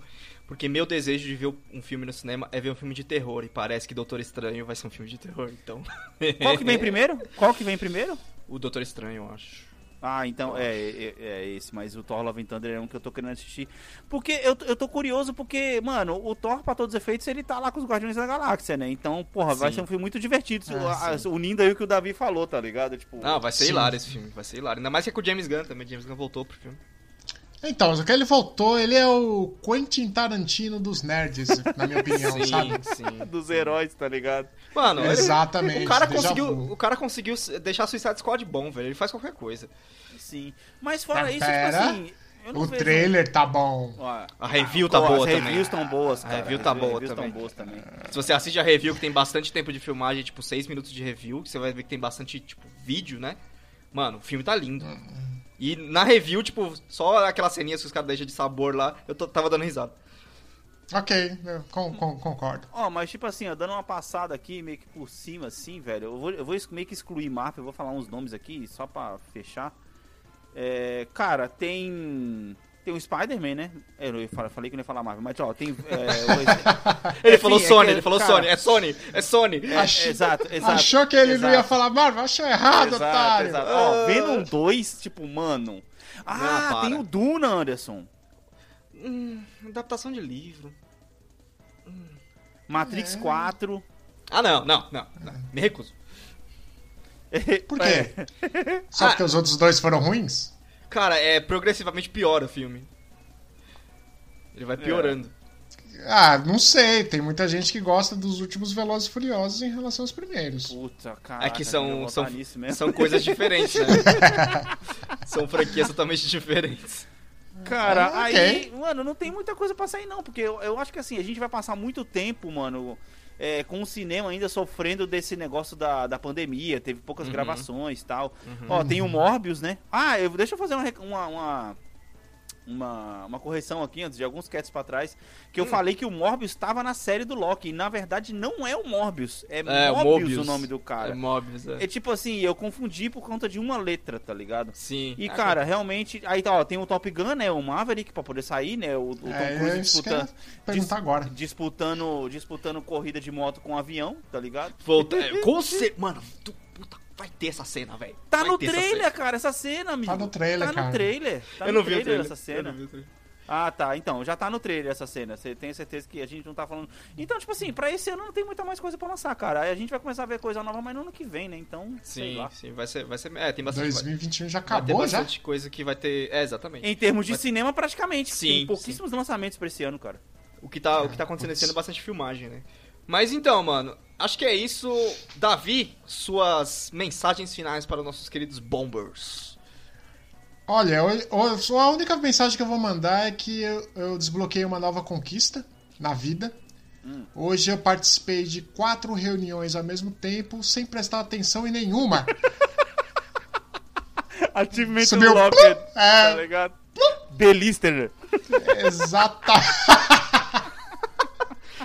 porque meu desejo de ver um filme no cinema é ver um filme de terror, e parece que Doutor Estranho vai ser um filme de terror, então... Qual que vem primeiro? Qual que vem primeiro? o Doutor Estranho, eu acho. Ah, então é, é, é esse, mas o Thor Love and Thunder é um que eu tô querendo assistir. Porque eu, eu tô curioso, porque, mano, o Thor, pra todos os efeitos, ele tá lá com os Guardiões da Galáxia, né? Então, porra, vai Sim. ser um filme muito divertido, Ah, a- unindo aí o que o Davi falou, tá ligado? Tipo, Ah, vai ser Sim. hilário esse filme, vai ser hilário. Ainda mais que é com o James Gunn também, James Gunn voltou pro filme. Então, só que ele voltou, ele é o Quentin Tarantino dos nerds, na minha opinião, sim, sabe? sim. dos heróis, tá ligado? Mano, ele- Exatamente. o, cara conseguiu, vu. o cara conseguiu deixar Suicide Squad bom, velho. Ele faz qualquer coisa. Sim. Mas fora Mas isso, pera, tipo assim, eu não O vejo... trailer tá bom. A review tá boa As também. reviews tão boas, A cara. review tá As boa também. tão boas também. Se você assiste a review que tem bastante tempo de filmagem, tipo 6 minutos de review, que você vai ver que tem bastante, tipo, vídeo, né? Mano, o filme tá lindo. E na review, tipo, só aquelas ceninhas que os caras deixam de sabor lá, eu tava dando risada. Ok, eu con- con- concordo. Ó, mas tipo assim, ó, dando uma passada aqui, meio que por cima, assim, velho. Eu vou, eu vou meio que excluir Marvel, eu vou falar uns nomes aqui, só pra fechar. É, cara, tem. Tem o Spider-Man, né? Eu falei que não ia falar Marvel, mas ó, tem. É, ele Enfim, falou é Sony, que- ele falou cara, Sony, é Sony, é Sony. é, Ach- exato, exato. Achou que ele não ia exato. falar Marvel? Achou errado, Exato, otário. exato. Ó, Ah. Venom 2, tipo, mano. Ah, para. tem o Duna, Anderson. Hum, adaptação de livro. Matrix É. 4. Ah, não, não, não, não. Me recuso. Por quê? É. Só porque os outros dois foram ruins? Cara, é progressivamente piora o filme. Ele vai piorando. Ah, não sei. Tem muita gente que gosta dos últimos Velozes e Furiosos em relação aos primeiros. Puta, cara. É que são, são, nisso mesmo. são coisas diferentes, né? são franquias totalmente diferentes. Cara, Ah, aí, mano, não tem muita coisa pra sair não, porque eu, eu acho que assim, a gente vai passar muito tempo, mano, é, com o cinema ainda sofrendo desse negócio da, da pandemia, teve poucas Uhum. gravações e tal. Ó, tem o Morbius, né? Ah, eu, deixa eu fazer uma, uma, uma, uma, uma correção aqui antes de alguns cats pra trás, que eu Hum. falei que o Morbius tava na série do Loki, e na verdade não é o Morbius, é, É, Mobius, Mobius. o nome do cara. É Mobius, é. É tipo assim, eu confundi por conta de uma letra, tá ligado? Sim. E, Ah, cara, realmente. Aí tá, ó, tem o Top Gun, né? O Maverick pra poder sair, né? O, o Tom É, Cruise disputando, perguntar agora. disputando, disputando corrida de moto com um avião, tá ligado? Volta, é, com cer- Mano, tu, vai ter essa cena, velho. Tá Vai no essa trailer, cena. cara, essa cena, amigo. Tá no trailer, Tá cara. no trailer. Tá Eu no não vi o trailer. essa Eu cena. não vi o trailer. Ah, tá. Então, já tá no trailer essa cena. Você tem certeza que a gente não tá falando. Então, tipo assim, pra esse ano não tem muita mais coisa pra lançar, cara. Aí a gente vai começar a ver coisa nova, mas no ano que vem, né? Então, sei Sim, lá. sim, vai ser, vai ser. É, tem bastante. 2021 já vai ter acabou já? bastante coisa que vai ter. É, exatamente. Em termos de Vai- cinema, praticamente. Sim, tem pouquíssimos lançamentos pra esse ano, cara. O que tá, o que tá acontecendo esse ano é bastante filmagem, né? Mas então, mano, acho que é isso. Davi, suas mensagens finais para os nossos queridos bombers. Olha, eu, eu- só a única mensagem que eu vou mandar é que eu, eu desbloqueei uma nova conquista na vida. Hoje eu participei de quatro reuniões ao mesmo tempo, sem prestar atenção em nenhuma. Achievement Subiu. Unlocked, É. tá ligado? The Listener. Exata.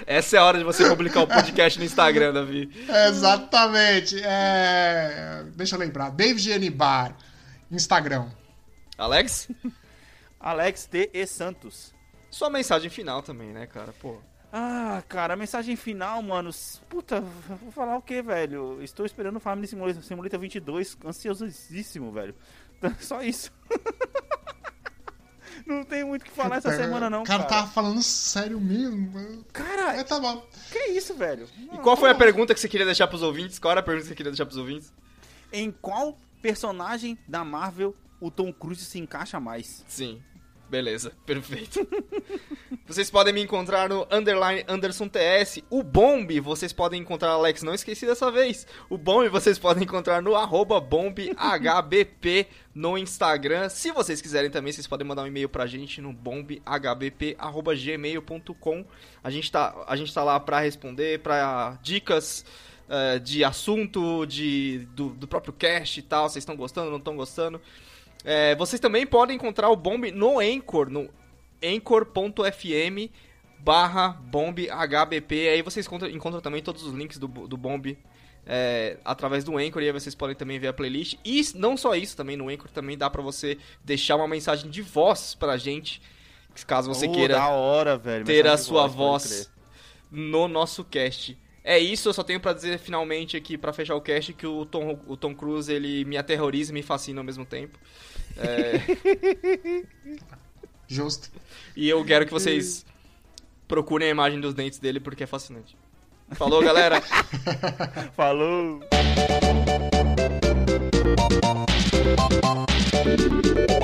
Essa é a hora de você publicar o podcast no Instagram, Davi. Exatamente. É, Deixa eu lembrar. David N. Bar. Instagram. Alex, Alex T. E. Santos. sua mensagem final também, né, cara? Pô. Ah, cara, a mensagem final, mano. Puta, vou falar o que, velho? Estou esperando o Family Simulator, Simulator 22, ansiosíssimo, velho. Só isso. não tem muito o que falar essa semana, não, O cara cara. tava falando sério mesmo. Cara, É, tá bom. que isso, velho? E qual foi a pergunta que você queria deixar pros ouvintes? Qual era a pergunta que você queria deixar pros ouvintes? Em qual personagem da Marvel o Tom Cruise se encaixa mais? Sim. Beleza, perfeito. vocês podem me encontrar no underline Anderson TS. O Bomb, vocês podem encontrar, Alex, não esqueci dessa vez. O Bomb vocês podem encontrar no arroba BombHBP no Instagram. Se vocês quiserem também, vocês podem mandar um e-mail pra gente no bombhbp.gmail.com. A gente tá, a gente tá lá pra responder, pra dicas eh, de assunto, de, do, do próprio cast e tal. Vocês estão gostando, não estão gostando? É, vocês também podem encontrar o Bomb no Anchor, no anchor.fm barra bombhbp. Aí vocês encontram, encontram também todos os links do, do Bomb é, através do Anchor. E aí vocês podem também ver a playlist. E não só isso, também no Anchor também dá pra você deixar uma mensagem de voz pra gente. Caso você Oh, queira hora, velho. ter a sua voz crer. no nosso cast. É isso, eu só tenho pra dizer finalmente aqui, pra fechar o cast, que o Tom, o Tom Cruise, ele me aterroriza e me fascina ao mesmo tempo. É, Justo. e eu quero que vocês procurem a imagem dos dentes dele, porque é fascinante. Falou, galera! Falou!